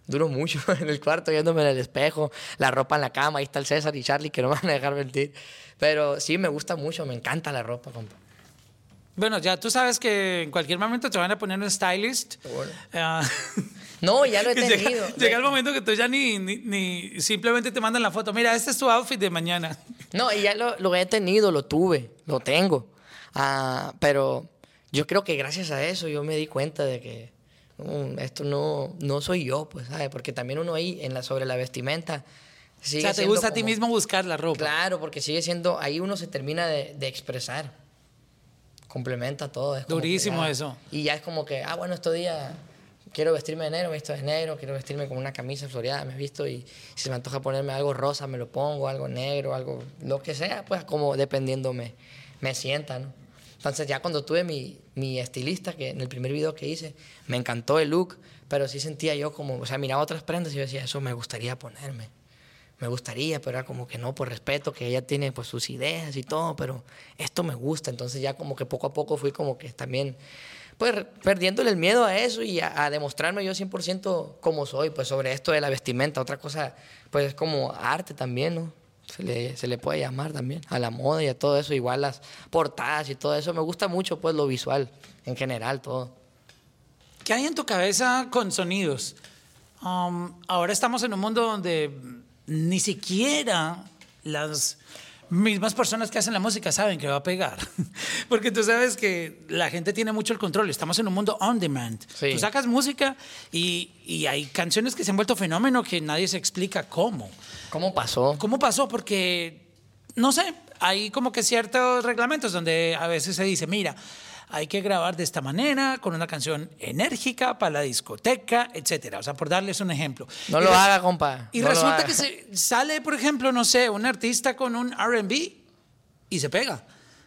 Duro mucho [LAUGHS] en el cuarto, viéndome en el espejo, la ropa en la cama, ahí está el César y Charlie que no me van a dejar mentir. Pero sí, me gusta mucho, me encanta la ropa, compa. Bueno, ya tú sabes que en cualquier momento te van a poner un stylist. Bueno. Ah, No, ya lo he [LAUGHS] tenido. llega, llega el momento que tú ya ni, ni, ni- simplemente te mandan la foto. Mira, este es tu outfit de mañana. No, y ya lo, lo he tenido, lo tuve, lo tengo. Ah, pero yo creo que gracias a eso yo me di cuenta de que mm, esto no, no soy yo, pues, ¿sabes? Porque también uno ahí en la, sobre la vestimenta. o sigue sea, te gusta a ti como- mismo buscar la ropa. Claro, porque sigue siendo, ahí uno se termina de, de expresar. Complementa todo. es que Durísimo eso. Y ya es como que, ah, bueno, estos días quiero vestirme de negro, me visto de negro, quiero vestirme con una camisa floreada, me he visto y si se me antoja ponerme algo rosa, me lo pongo, algo negro, algo, lo que sea, pues como dependiendo me, me sienta, ¿no? Entonces ya cuando tuve mi, mi estilista, que en el primer video que hice, me encantó el look, pero sí sentía yo como, o sea, miraba otras prendas y yo decía, eso me gustaría ponerme me gustaría, pero era como que no, por respeto, que ella tiene pues sus ideas y todo, pero esto me gusta, entonces ya como que poco a poco fui como que también pues perdiéndole el miedo a eso y a, a demostrarme yo 100% como soy, pues sobre esto de la vestimenta, otra cosa pues es como arte también, ¿no? Se le, se le puede llamar también a la moda y a todo eso, igual las portadas y todo eso, me gusta mucho pues lo visual en general, todo. ¿Qué hay en tu cabeza con sonidos? Um, ahora estamos en un mundo donde ni siquiera las mismas personas que hacen la música saben que va a pegar. [LAUGHS] Porque tú sabes que la gente tiene mucho el control. Estamos en un mundo on demand. Sí. Tú sacas música y, y hay canciones que se han vuelto fenómeno que nadie se explica cómo. ¿Cómo pasó? ¿Cómo pasó? Porque, no sé, hay como que ciertos reglamentos donde a veces se dice, mira, hay que grabar de esta manera, con una canción enérgica para la discoteca, etcétera. O sea, por darles un ejemplo. No Y lo haga, compa. Y no resulta que se sale, por ejemplo, no sé, un artista con un RB y se pega.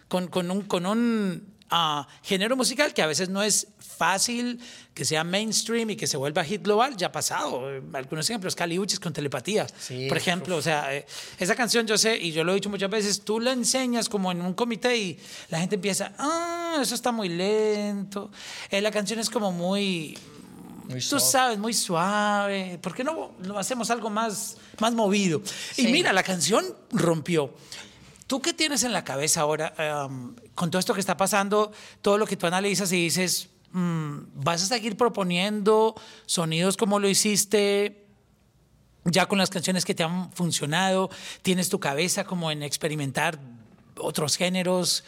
Con, con un, con un ah, género musical que a veces no es fácil que sea mainstream y que se vuelva hit global, ya ha pasado. Algunos ejemplos, Cali Uchis con telepatía, Sí, por ejemplo. O sea, eh, esa canción yo sé, y yo lo he dicho muchas veces, tú la enseñas como en un comité y la gente empieza, ah, eso está muy lento. Eh, la canción es como muy, Muy tú sabes, muy suave. ¿Por qué no lo hacemos algo más, más movido? Y Sí. mira, la canción rompió. ¿Tú qué tienes en la cabeza ahora um, con todo esto que está pasando, todo lo que tú analizas y dices, mm, vas a seguir proponiendo sonidos como lo hiciste ya con las canciones que te han funcionado? ¿Tienes tu cabeza como en experimentar otros géneros?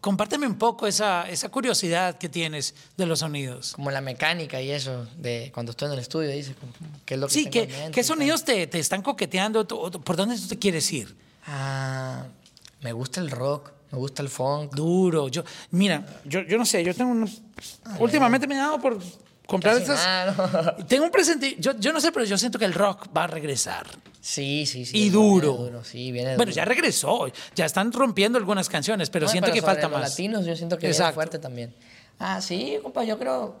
Compárteme un poco esa, esa curiosidad que tienes de los sonidos. Como la mecánica y eso, de cuando estoy en el estudio, dice, como, ¿qué es lo que Sí, tengo ¿qué, en mente qué sonidos te, te están coqueteando? ¿Tú- ¿Por dónde tú te quieres ir? Ah, me gusta el rock, me gusta el funk. Duro. Yo, mira, yo, yo no sé, yo tengo un... Últimamente me he dado por comprar Casi nada, ¿no? Tengo un presente, yo, yo no sé, pero yo siento que el rock va a regresar. Sí, sí, sí. Y viene duro. Sí, viene Bueno, duro. ya regresó, ya están rompiendo algunas canciones, pero No, siento pero que sobre falta los más. latinos yo siento que Exacto. fuerte también. Ah, sí, compa, yo creo,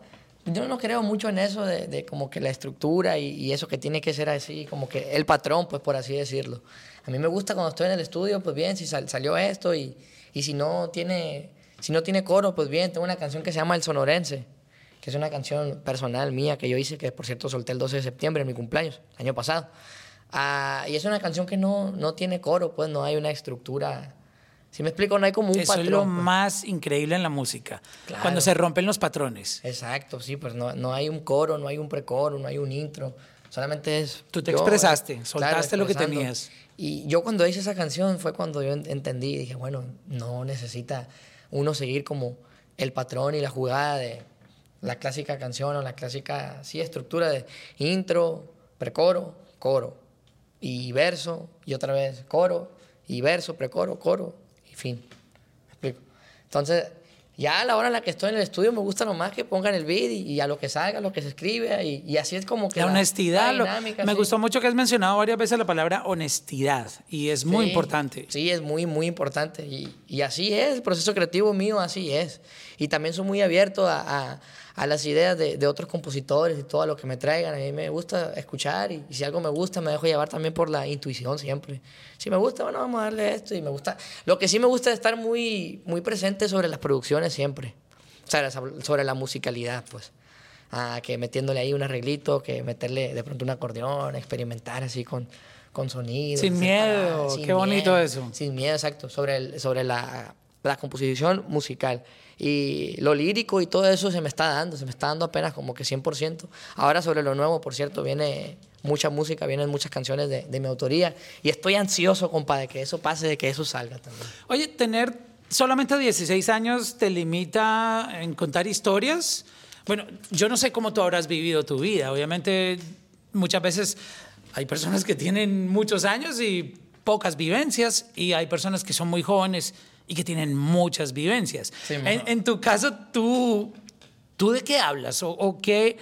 yo no creo mucho en eso de, de como que la estructura y, y eso que tiene que ser así, como que el patrón, pues por así decirlo. A mí me gusta cuando estoy en el estudio, pues bien, si sal- salió esto y, y si no tiene, si no tiene coro, pues bien, tengo una canción que se llama El Sonorense, que es una canción personal mía que yo hice, que por cierto solté el 12 de septiembre, en mi cumpleaños, el año pasado. Ah, y es una canción que no, no tiene coro, pues no hay una estructura. Si me explico, no hay como un Eso patrón. es lo pues. más increíble en la música, Claro. cuando se rompen los patrones. Exacto, sí, pues no, no hay un coro, no hay un precoro, no hay un intro. Solamente es. Tú te yo, expresaste, soltaste lo que tenías. Y yo cuando hice esa canción fue cuando yo en- entendí, dije, bueno, no necesita uno seguir como el patrón y la jugada de la clásica canción o la clásica, sí, estructura de intro, precoro, coro, y verso, y otra vez coro, y verso, precoro, coro, y fin. ¿Me explico? Entonces, ya a la hora en la que estoy en el estudio me gusta nomás que pongan el beat y, y a lo que salga, lo que se escribe, y, y así es como que La honestidad, lo- dinámica, me sí. gustó mucho que has mencionado varias veces la palabra honestidad y es muy Sí, importante. Sí, es muy, muy importante. Y, y así es, el proceso creativo mío así es. Y también soy muy abierto a, a- a las ideas de, de otros compositores y todo lo que me traigan. A mí me gusta escuchar y, y si algo me gusta me dejo llevar también por la intuición siempre. Si me gusta, bueno, vamos a darle esto y me gusta. Lo que sí me gusta es estar muy, muy presente sobre las producciones siempre. O sea, sobre la musicalidad, pues. Ah, que metiéndole ahí un arreglito, que meterle de pronto un acordeón, experimentar así con, con sonidos. Sin miedo, paradas, qué bonito eso. Sin miedo, exacto, sobre, el- sobre la, la composición musical. Y lo lírico y todo eso se me está dando, se me está dando apenas como que 100%. Ahora sobre lo nuevo, por cierto, viene mucha música, vienen muchas canciones de, de mi autoría. Y estoy ansioso, compa, de que eso pase, de que eso salga también. Oye, tener solamente 16 años te limita en contar historias. Bueno, yo no sé cómo tú habrás vivido tu vida. Obviamente, muchas veces hay personas que tienen muchos años y pocas vivencias, y hay personas que son muy jóvenes y que tienen muchas vivencias. Sí, en, en tu caso, ¿tú, ¿tú de qué hablas? ¿O, o qué,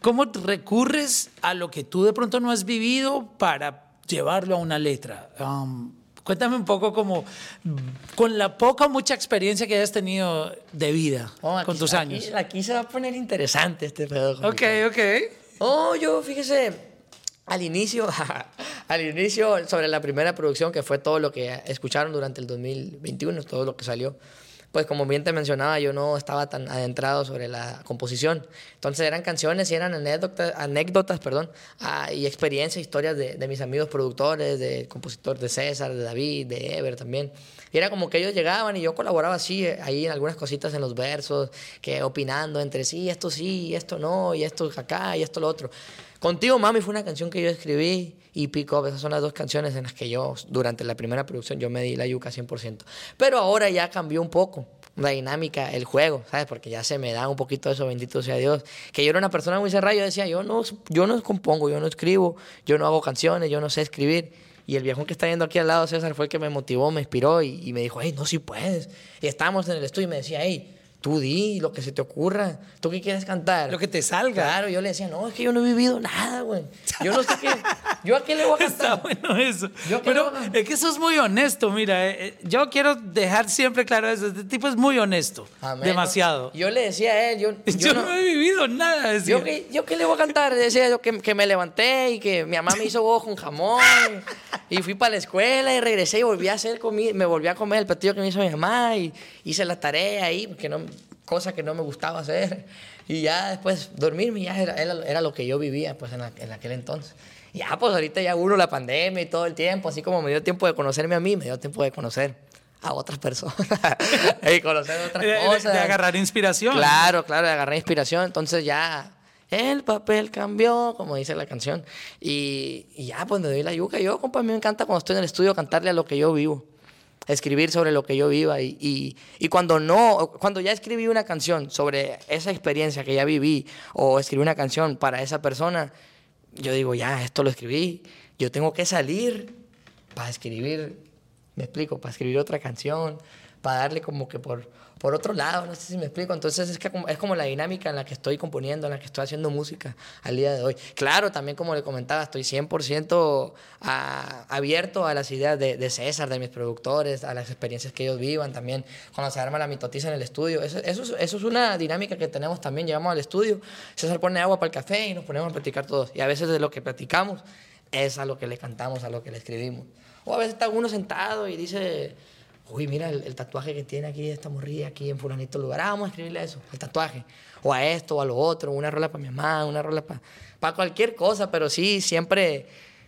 cómo recurres a lo que tú de pronto no has vivido para llevarlo a una letra? Um, cuéntame un poco como, con la poca o mucha experiencia que hayas tenido de vida Oh, aquí- con tus aquí- años. Aquí, se va a poner interesante este pedo. Ok, ok. Oh, yo, fíjese, al inicio, [LAUGHS] al inicio, sobre la primera producción, que fue todo lo que escucharon durante el 2021, todo lo que salió, pues como bien te mencionaba, yo no estaba tan adentrado sobre la composición. Entonces eran canciones y eran anécdotas, anécdotas perdón, ah, y experiencias, historias de, mis amigos productores, de compositor de César, de David, de Ever también. Y era como que ellos llegaban y yo colaboraba así, eh, ahí en algunas cositas en los versos, que opinando entre sí, esto sí, esto no, y esto acá, y esto lo otro. Contigo, Mami, fue una canción que yo escribí y Pick Up, esas son las dos canciones en las que yo, durante la primera producción, yo me di la yuca 100%. Pero ahora ya cambió un poco la dinámica, el juego, ¿sabes? Porque ya se me da un poquito eso, bendito sea Dios. Que yo era una persona muy cerrada, yo decía, yo no, yo no compongo, yo no escribo, yo no hago canciones, yo no sé escribir. Y el viejón que está yendo aquí al lado, César, fue el que me motivó, me inspiró y, y me dijo, hey, no, si puedes. Y estábamos en el estudio y me decía, hey, tú di lo que se te ocurra. ¿Tú qué quieres cantar? Lo que te salga. Claro, yo le decía, no, es que yo no he vivido nada, güey. Yo no sé qué. ¿Yo a qué le voy a [LAUGHS] Está cantar? bueno eso. Yo Pero es que sos muy honesto, mira. eh, eh, yo quiero dejar siempre claro eso. Este tipo es muy honesto. Amén. Demasiado. Yo le decía a él, yo, [LAUGHS] Yo, yo no, no, he vivido nada. decía. yo, qué, yo qué le voy a cantar. Decía yo que, que me levanté y que mi mamá me hizo huevos con jamón. [LAUGHS] Y, fui para la escuela y regresé y volví a hacer comida. Me volví a comer el platillo que me hizo mi mamá y hice la tarea ahí, porque no, cosa que no me gustaba hacer. Y ya después dormirme ya era, era, lo que yo vivía pues en, la- en aquel entonces. Y ya pues ahorita ya uno la pandemia y todo el tiempo, así como me dio tiempo de conocerme a mí, me dio tiempo de conocer a otras personas [LAUGHS] y conocer otras De- de- cosas. de agarrar inspiración. Claro, claro, de agarrar inspiración. Entonces ya el papel cambió, como dice la canción. Y, y ya, pues me doy la yuca. Yo, compa, a mí me encanta cuando estoy en el estudio cantarle a lo que yo vivo. Escribir sobre lo que yo viva. Y, y, y cuando no, cuando ya escribí una canción sobre esa experiencia que ya viví, o escribí una canción para esa persona, yo digo, ya, esto lo escribí. Yo tengo que salir para escribir, me explico, para escribir otra canción, para darle como que por, por otro lado, no sé si me explico. Entonces es, que es como la dinámica en la que estoy componiendo, en la que estoy haciendo música al día de hoy. Claro, también como le comentaba, estoy 100% a- abierto a las ideas de, César, de mis productores, a las experiencias que ellos vivan también, cuando se arma la mitotiza en el estudio. Eso, eso, es- eso es una dinámica que tenemos también, llegamos al estudio, César pone agua para el café y nos ponemos a platicar todos. Y a veces de lo que platicamos es a lo que le cantamos, a lo que le escribimos. O a veces está uno sentado y dice, uy, mira el, el tatuaje que tiene aquí esta morrilla, aquí en fulanito lugar, ah, vamos a escribirle eso, el tatuaje. O a esto, o a lo otro, una rola para mi mamá, una rola para cualquier cosa, pero sí, siempre,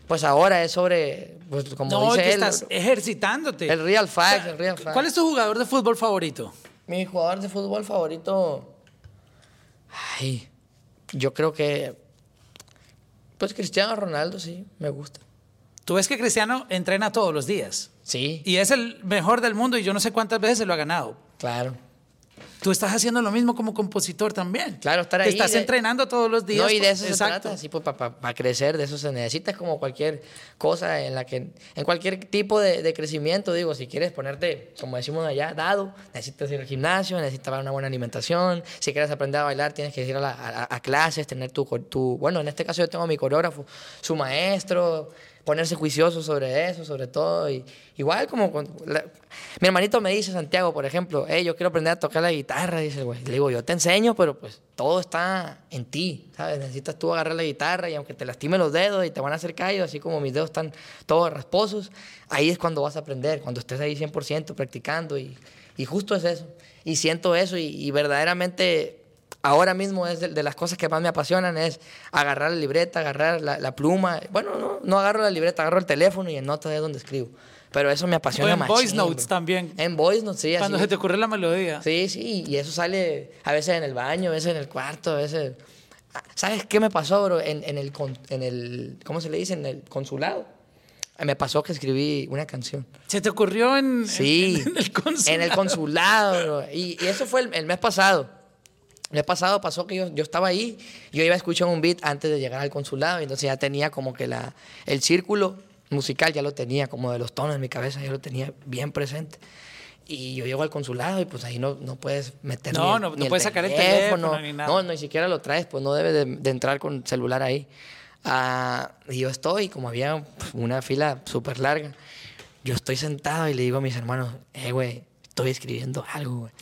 pues ahora es sobre, pues como No, dice que él, estás ejercitándote. el real fact, el real fact. ¿Cuál es tu jugador de fútbol favorito? Mi jugador de fútbol favorito. Ay, yo creo que. Pues Cristiano Ronaldo, sí, me gusta. Tú ves que Cristiano entrena todos los días. Sí, Y es el mejor del mundo y yo no sé cuántas veces se lo ha ganado. claro. Tú estás haciendo lo mismo como compositor también. Claro, estar Te ahí estás de- entrenando todos los días. No, y de eso se exacto. trata, sí, pues para crecer, de eso se necesita, es como cualquier cosa en la que, en cualquier tipo de, de crecimiento, digo, si quieres ponerte, como decimos allá, dado, necesitas ir al gimnasio, necesitas una buena alimentación, si quieres aprender a bailar, tienes que ir a, la- a- a clases, tener tu, tu, bueno, en este caso yo tengo a mi coreógrafo, su maestro, ponerse juicioso sobre eso, sobre todo, y igual como, la- mi hermanito me dice, Santiago, por ejemplo, hey, yo quiero aprender a tocar la guitarra, dice güey, le digo, yo te enseño, pero pues todo está en ti, ¿sabes? Necesitas tú agarrar la guitarra y aunque te lastime los dedos y te van a hacer callos, así como mis dedos están todos rasposos, ahí es cuando vas a aprender, cuando estés ahí 100% practicando y, y justo es eso. Y siento eso y, y verdaderamente ahora mismo es de, de las cosas que más me apasionan es agarrar la libreta, agarrar la, la pluma. Bueno, no, no agarro la libreta, agarro el teléfono y en notas es donde escribo. Pero eso me apasiona O en voice notes bro. también. En voice notes, sí. Cuando así. se te ocurre la melodía. Sí, sí, y eso sale a veces en el baño, a veces en el cuarto, a veces... ¿Sabes qué me pasó, bro? En, en el, con- en el, ¿cómo se le dice? En el consulado. Me pasó que escribí una canción. ¿Se te ocurrió en, Sí, en, [LAUGHS] en el consulado? En el consulado, bro. Y, y eso fue el, el mes pasado. Mes pasado pasó que yo, yo estaba ahí, yo iba a escuchar un beat antes de llegar al consulado, y entonces ya tenía como que la, el círculo musical, ya lo tenía, como de los tonos en mi cabeza, ya lo tenía bien presente. Y yo llego al consulado y pues ahí no, no puedes meter No, ni no, ni no puedes sacar el teléfono ni nada. No, no, ni siquiera lo traes, pues no debes de, de entrar con celular ahí. Ah, y yo estoy, como había una fila súper larga, yo estoy sentado y le digo a mis hermanos, eh, güey, estoy escribiendo algo, güey.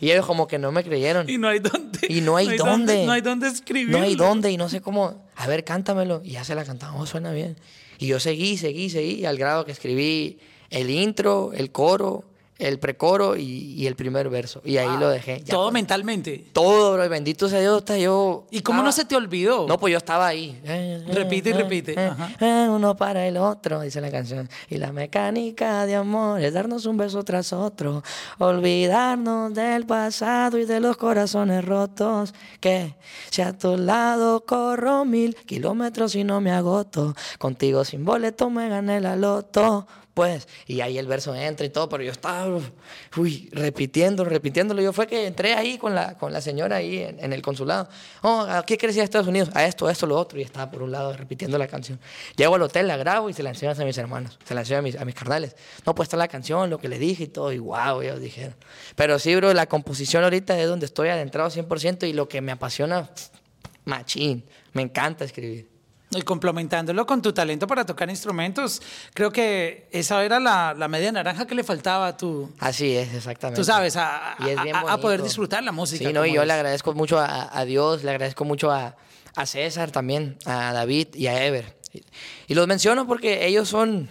Y ellos como que no me creyeron. Y no hay dónde. Y no hay dónde. No hay dónde escribir. No hay dónde y no sé cómo. A ver, cántamelo. Y ya se la cantamos, oh, suena bien. Y yo seguí, seguí, seguí, al grado que escribí el intro, el coro, el precoro y, y el primer verso. Y ahí lo dejé. Ya Todo con- mentalmente. Todo, bro. Bendito sea Dios, yo. ¿Y cómo no se te olvidó? No, pues yo estaba ahí. Repite y repite. Eh, Ajá. eh, uno para el otro, dice la canción. Y la mecánica de amor es darnos un beso tras otro. Olvidarnos del pasado y de los corazones rotos. Que si a tu lado corro mil kilómetros y no me agoto. Contigo sin boleto me gané la loto. Pues. Y ahí el verso entra y todo, pero yo estaba, uy, repitiendo, repitiéndolo. Yo fue que entré ahí con la, con la señora ahí en, en el consulado. Oh, ¿a qué quieres ir a Estados Unidos? A esto, a esto, lo otro. Y estaba por un lado repitiendo la canción. Llego al hotel, la grabo y se la enseño a mis hermanos, se la enseño a mis, a mis carnales. No, pues está la canción, lo que le dije y todo, y wow, ellos dijeron. Pero sí, bro, la composición ahorita es donde estoy adentrado 100% y lo que me apasiona, machín. Me encanta escribir. Y complementándolo con tu talento para tocar instrumentos, creo que esa era la, la media naranja que le faltaba a tu, Así es, exactamente. tú sabes, a, Y es bien a- a poder disfrutar la música. Sí, no, y yo es. le agradezco mucho a, a Dios, le agradezco mucho a, a César también, a David y a Ever. Y, y los menciono porque ellos son,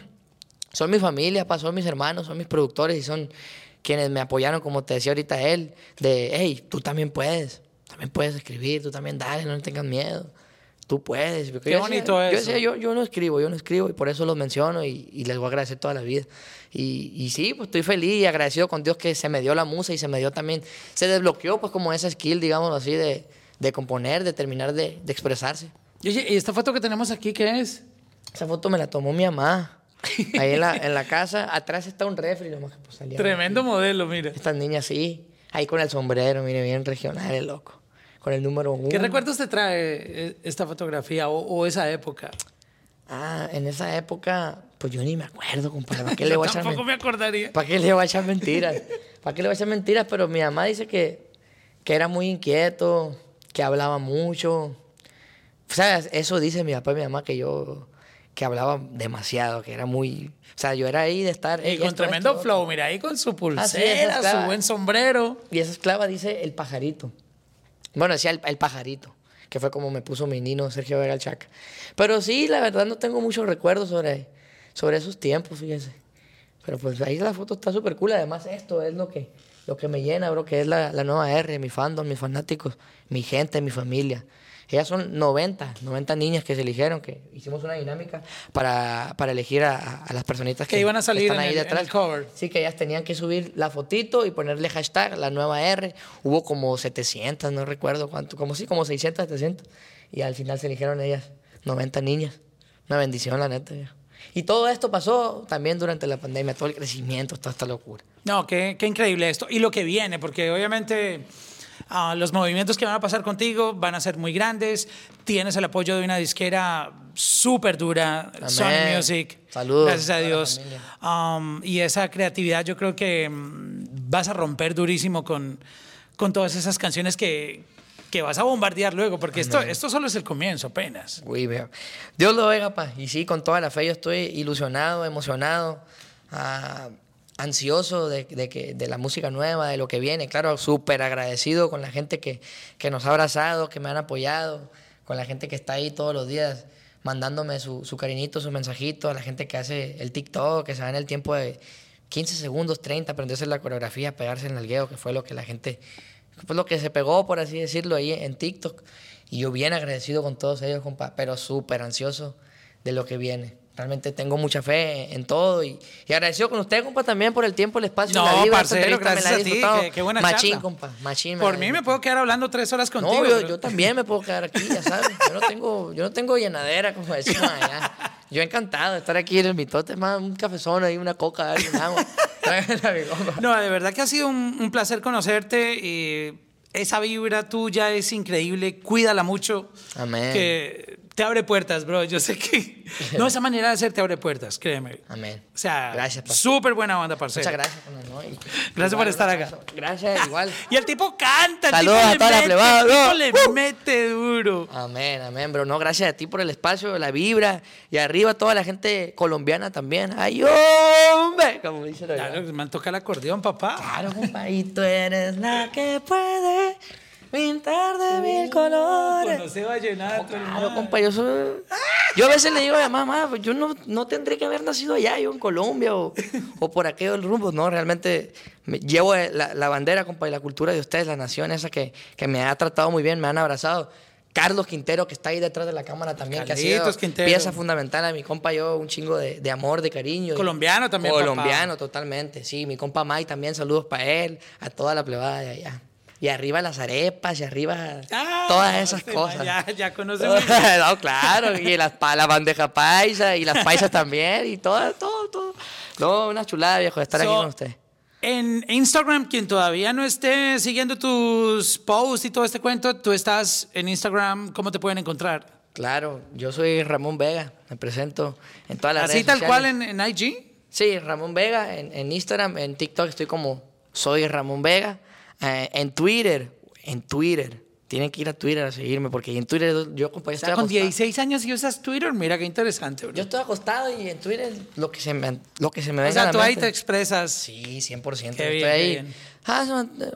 son mi familia, pa, son mis hermanos, son mis productores y son quienes me apoyaron, como te decía ahorita él, de, hey, tú también puedes, también puedes escribir, tú también dale, no tengas miedo. Tú puedes. Porque Qué yo bonito decía, Yo, decía, yo, yo no escribo, yo no escribo y por eso los menciono y, y les voy a agradecer toda la vida. Y, y sí, pues estoy feliz y agradecido con Dios que se me dio la musa y se me dio también, se desbloqueó pues como esa skill, digamos así, de, de componer, de terminar de, de expresarse. Y oye, ¿y esta foto que tenemos aquí qué es? Esa foto me la tomó mi mamá. Ahí en la, en la casa, atrás está un refri, nomás que pues salía. Tremendo modelo, mira. Estas niñas sí, ahí con el sombrero, mire, bien regional, el loco. Con el número uno. ¿Qué recuerdos te trae eh, esta fotografía o, o esa época? Ah, en esa época, pues yo ni me acuerdo, compadre. ¿Para qué le voy a echar tampoco me acordaría. ¿Para qué le voy a echar mentiras? ¿Para qué le voy a echar mentiras? Pero mi mamá dice que, que era muy inquieto, que hablaba mucho. O sea, eso dice mi papá y mi mamá, que yo que hablaba demasiado, que era muy... O sea, yo era ahí de estar... Y "Ey, con esto, tremendo esto, flow, otro". mira, ahí con su Así es, pulsera, su buen sombrero. Y esa esclava dice el pajarito. Bueno, decía el, el pajarito, que fue como me puso mi nino Sergio Vega Chaca. Pero sí, la verdad no tengo muchos recuerdos sobre, sobre esos tiempos, fíjense. Pero pues ahí la foto está súper cool. Además, esto es lo que, lo que me llena, bro, que es la, la nueva R, mi fandom, mis fanáticos, mi gente, mi familia. Ellas son 90, 90 niñas que se eligieron, que hicimos una dinámica para, para elegir a, a las personitas que, Que iban a salir están ahí el- detrás. cover. Sí, que ellas tenían que subir la fotito y ponerle hashtag, la nueva R. Hubo como 700, no recuerdo cuánto, como sí, como 600, 700. Y al final se eligieron ellas, 90 niñas. Una bendición, la neta. viejo. Y todo esto pasó también durante la pandemia, todo el crecimiento, toda esta locura. No, qué, qué increíble esto. Y lo que viene, porque obviamente ah, los movimientos que van a pasar contigo van a ser muy grandes. Tienes el apoyo de una disquera súper dura, Sony Amén. Music. Saludos Gracias a Dios. Um, y esa creatividad yo creo que mm, vas a romper durísimo con, con todas esas canciones que, que vas a bombardear luego, porque esto, esto solo es el comienzo apenas. Uy, veo. Dios lo oiga, pa. Y sí, con toda la fe yo estoy ilusionado, emocionado, ah, ansioso de, de que, de la música nueva, de lo que viene. Claro, súper agradecido con la gente que, que nos ha abrazado, que me han apoyado, con la gente que está ahí todos los días mandándome su, su cariñito, su mensajito, a la gente que hace el TikTok, que se da en el tiempo de 15 segundos, 30, aprenderse la coreografía, pegarse en el gueo, que fue lo que la gente, fue lo que se pegó, por así decirlo, ahí en TikTok. Y yo bien agradecido con todos ellos, compa, pero súper ansioso de lo que viene. Realmente tengo mucha fe en todo y, y agradecido con usted, compa, también por el tiempo, el espacio, No, la parcero, gracias a ti, qué- qué buena Machín, charla. compa, machín. Por mí me puedo quedar hablando tres horas contigo. no, yo, pero- yo también me puedo quedar aquí, ya sabes. Yo no tengo, yo no tengo llenadera, como decimos allá. Yo encantado de estar aquí en el mitote, más un cafezón ahí, una coca, algo, agua. No, de verdad que ha sido un, un placer conocerte. y esa vibra tuya es increíble. Cuídala mucho. Amén. Que te abre puertas, bro. Yo sé que. [LAUGHS] No, esa manera de hacer te abre puertas, créeme. Amén. O sea, Gracias, súper buena banda, parcero. Muchas gracias, compa, ¿no? Y- Gracias por estar acá. Gracias, igual. [LAUGHS] Y el tipo canta, el Saludos tipo a toda la mete, plebada, el tipo le ¡Uh! mete duro. Amén, amén, bro. No, gracias a ti por el espacio, la vibra. Y arriba toda la gente colombiana también. ¡Ay, hombre! Como dicen allá. Claro, me toca el acordeón, papá. Claro, compa. Y tú eres la que puede pintar de mil colores. Conoce vallenato, Claro, hermano. compa, yo soy... Yo a veces le digo a mi mamá, pues yo no, no tendré que haber nacido allá, yo en Colombia o, o por aquellos rumbos, no, realmente me- llevo la, la bandera, compa, y la cultura de ustedes, la nación esa que, que me ha tratado muy bien, me han abrazado. Carlos Quintero, que está ahí detrás de la cámara también, que ha sido Carlitos Quintero. pieza fundamental a mi compa, yo un chingo de, de amor, de cariño. Colombiano también, papá. Colombiano, totalmente, sí. Mi compa Mai también, saludos para él, a toda la plebada de allá. Y arriba las arepas, y arriba Ah, todas esas cosas. Ya, ya conoce muy bien. [LAUGHS] no, claro, y las, la bandeja paisa, y las paisas también, y todo, todo, todo. No, una chulada, viejo, de estar aquí con usted. En Instagram, quien todavía no esté siguiendo tus posts y todo este cuento, tú estás en Instagram, ¿cómo te pueden encontrar? Claro, yo soy Ramón Vega, me presento en todas las Así redes tal cual en, en IG. Sí, Ramón Vega, en, en Instagram, en TikTok estoy como soy Ramón Vega. Eh, en Twitter, en Twitter, tienen que ir a Twitter a seguirme porque en Twitter yo compa, yo O estoy sea, con acostado. 16 años y usas Twitter, mira qué interesante, bro. Yo estoy acostado y en Twitter lo que se me, lo que se me o sea, tú ahí mente. te expresas. Sí, 100%. Qué estoy qué ahí. bien. Ah, eh,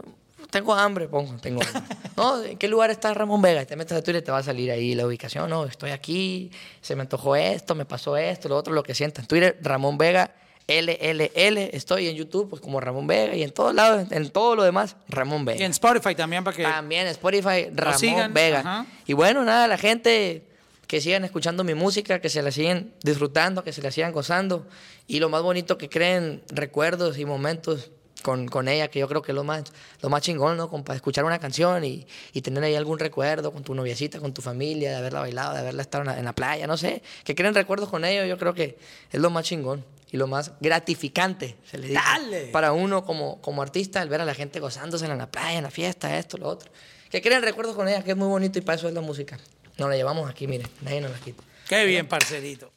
tengo hambre, pongo, tengo hambre. [LAUGHS] no, ¿en qué lugar está Ramón Vega? Te metes a Twitter y te va a salir ahí la ubicación. No, estoy aquí, se me antojó esto, me pasó esto, lo otro, lo que sientas. Twitter, Ramón Vega, LLL. Estoy en YouTube, pues como Ramón Vega y en todos lados, en todo lo demás, Ramón Vega. Y en Spotify también para que... También Spotify, Ramón sigan, Vega. ajá. Y bueno, nada, la gente que sigan escuchando mi música, que se la siguen disfrutando, que se la sigan gozando. Y lo más bonito, que creen recuerdos y momentos con, con ella, que yo creo que es lo más, lo más chingón, ¿no? Compa, escuchar una canción y, y tener ahí algún recuerdo con tu noviecita, con tu familia, de haberla bailado, de haberla estado en la, en la playa, no sé. Que creen recuerdos con ellos, yo creo que es lo más chingón y lo más gratificante, se le dice. Dale. Para uno como, como artista, el ver a la gente gozándose en la playa, en la fiesta, esto, lo otro. Que creen recuerdos con ella, que es muy bonito y para eso es la música. Nos la llevamos aquí, miren, nadie nos la quita. Qué bien, parcerito.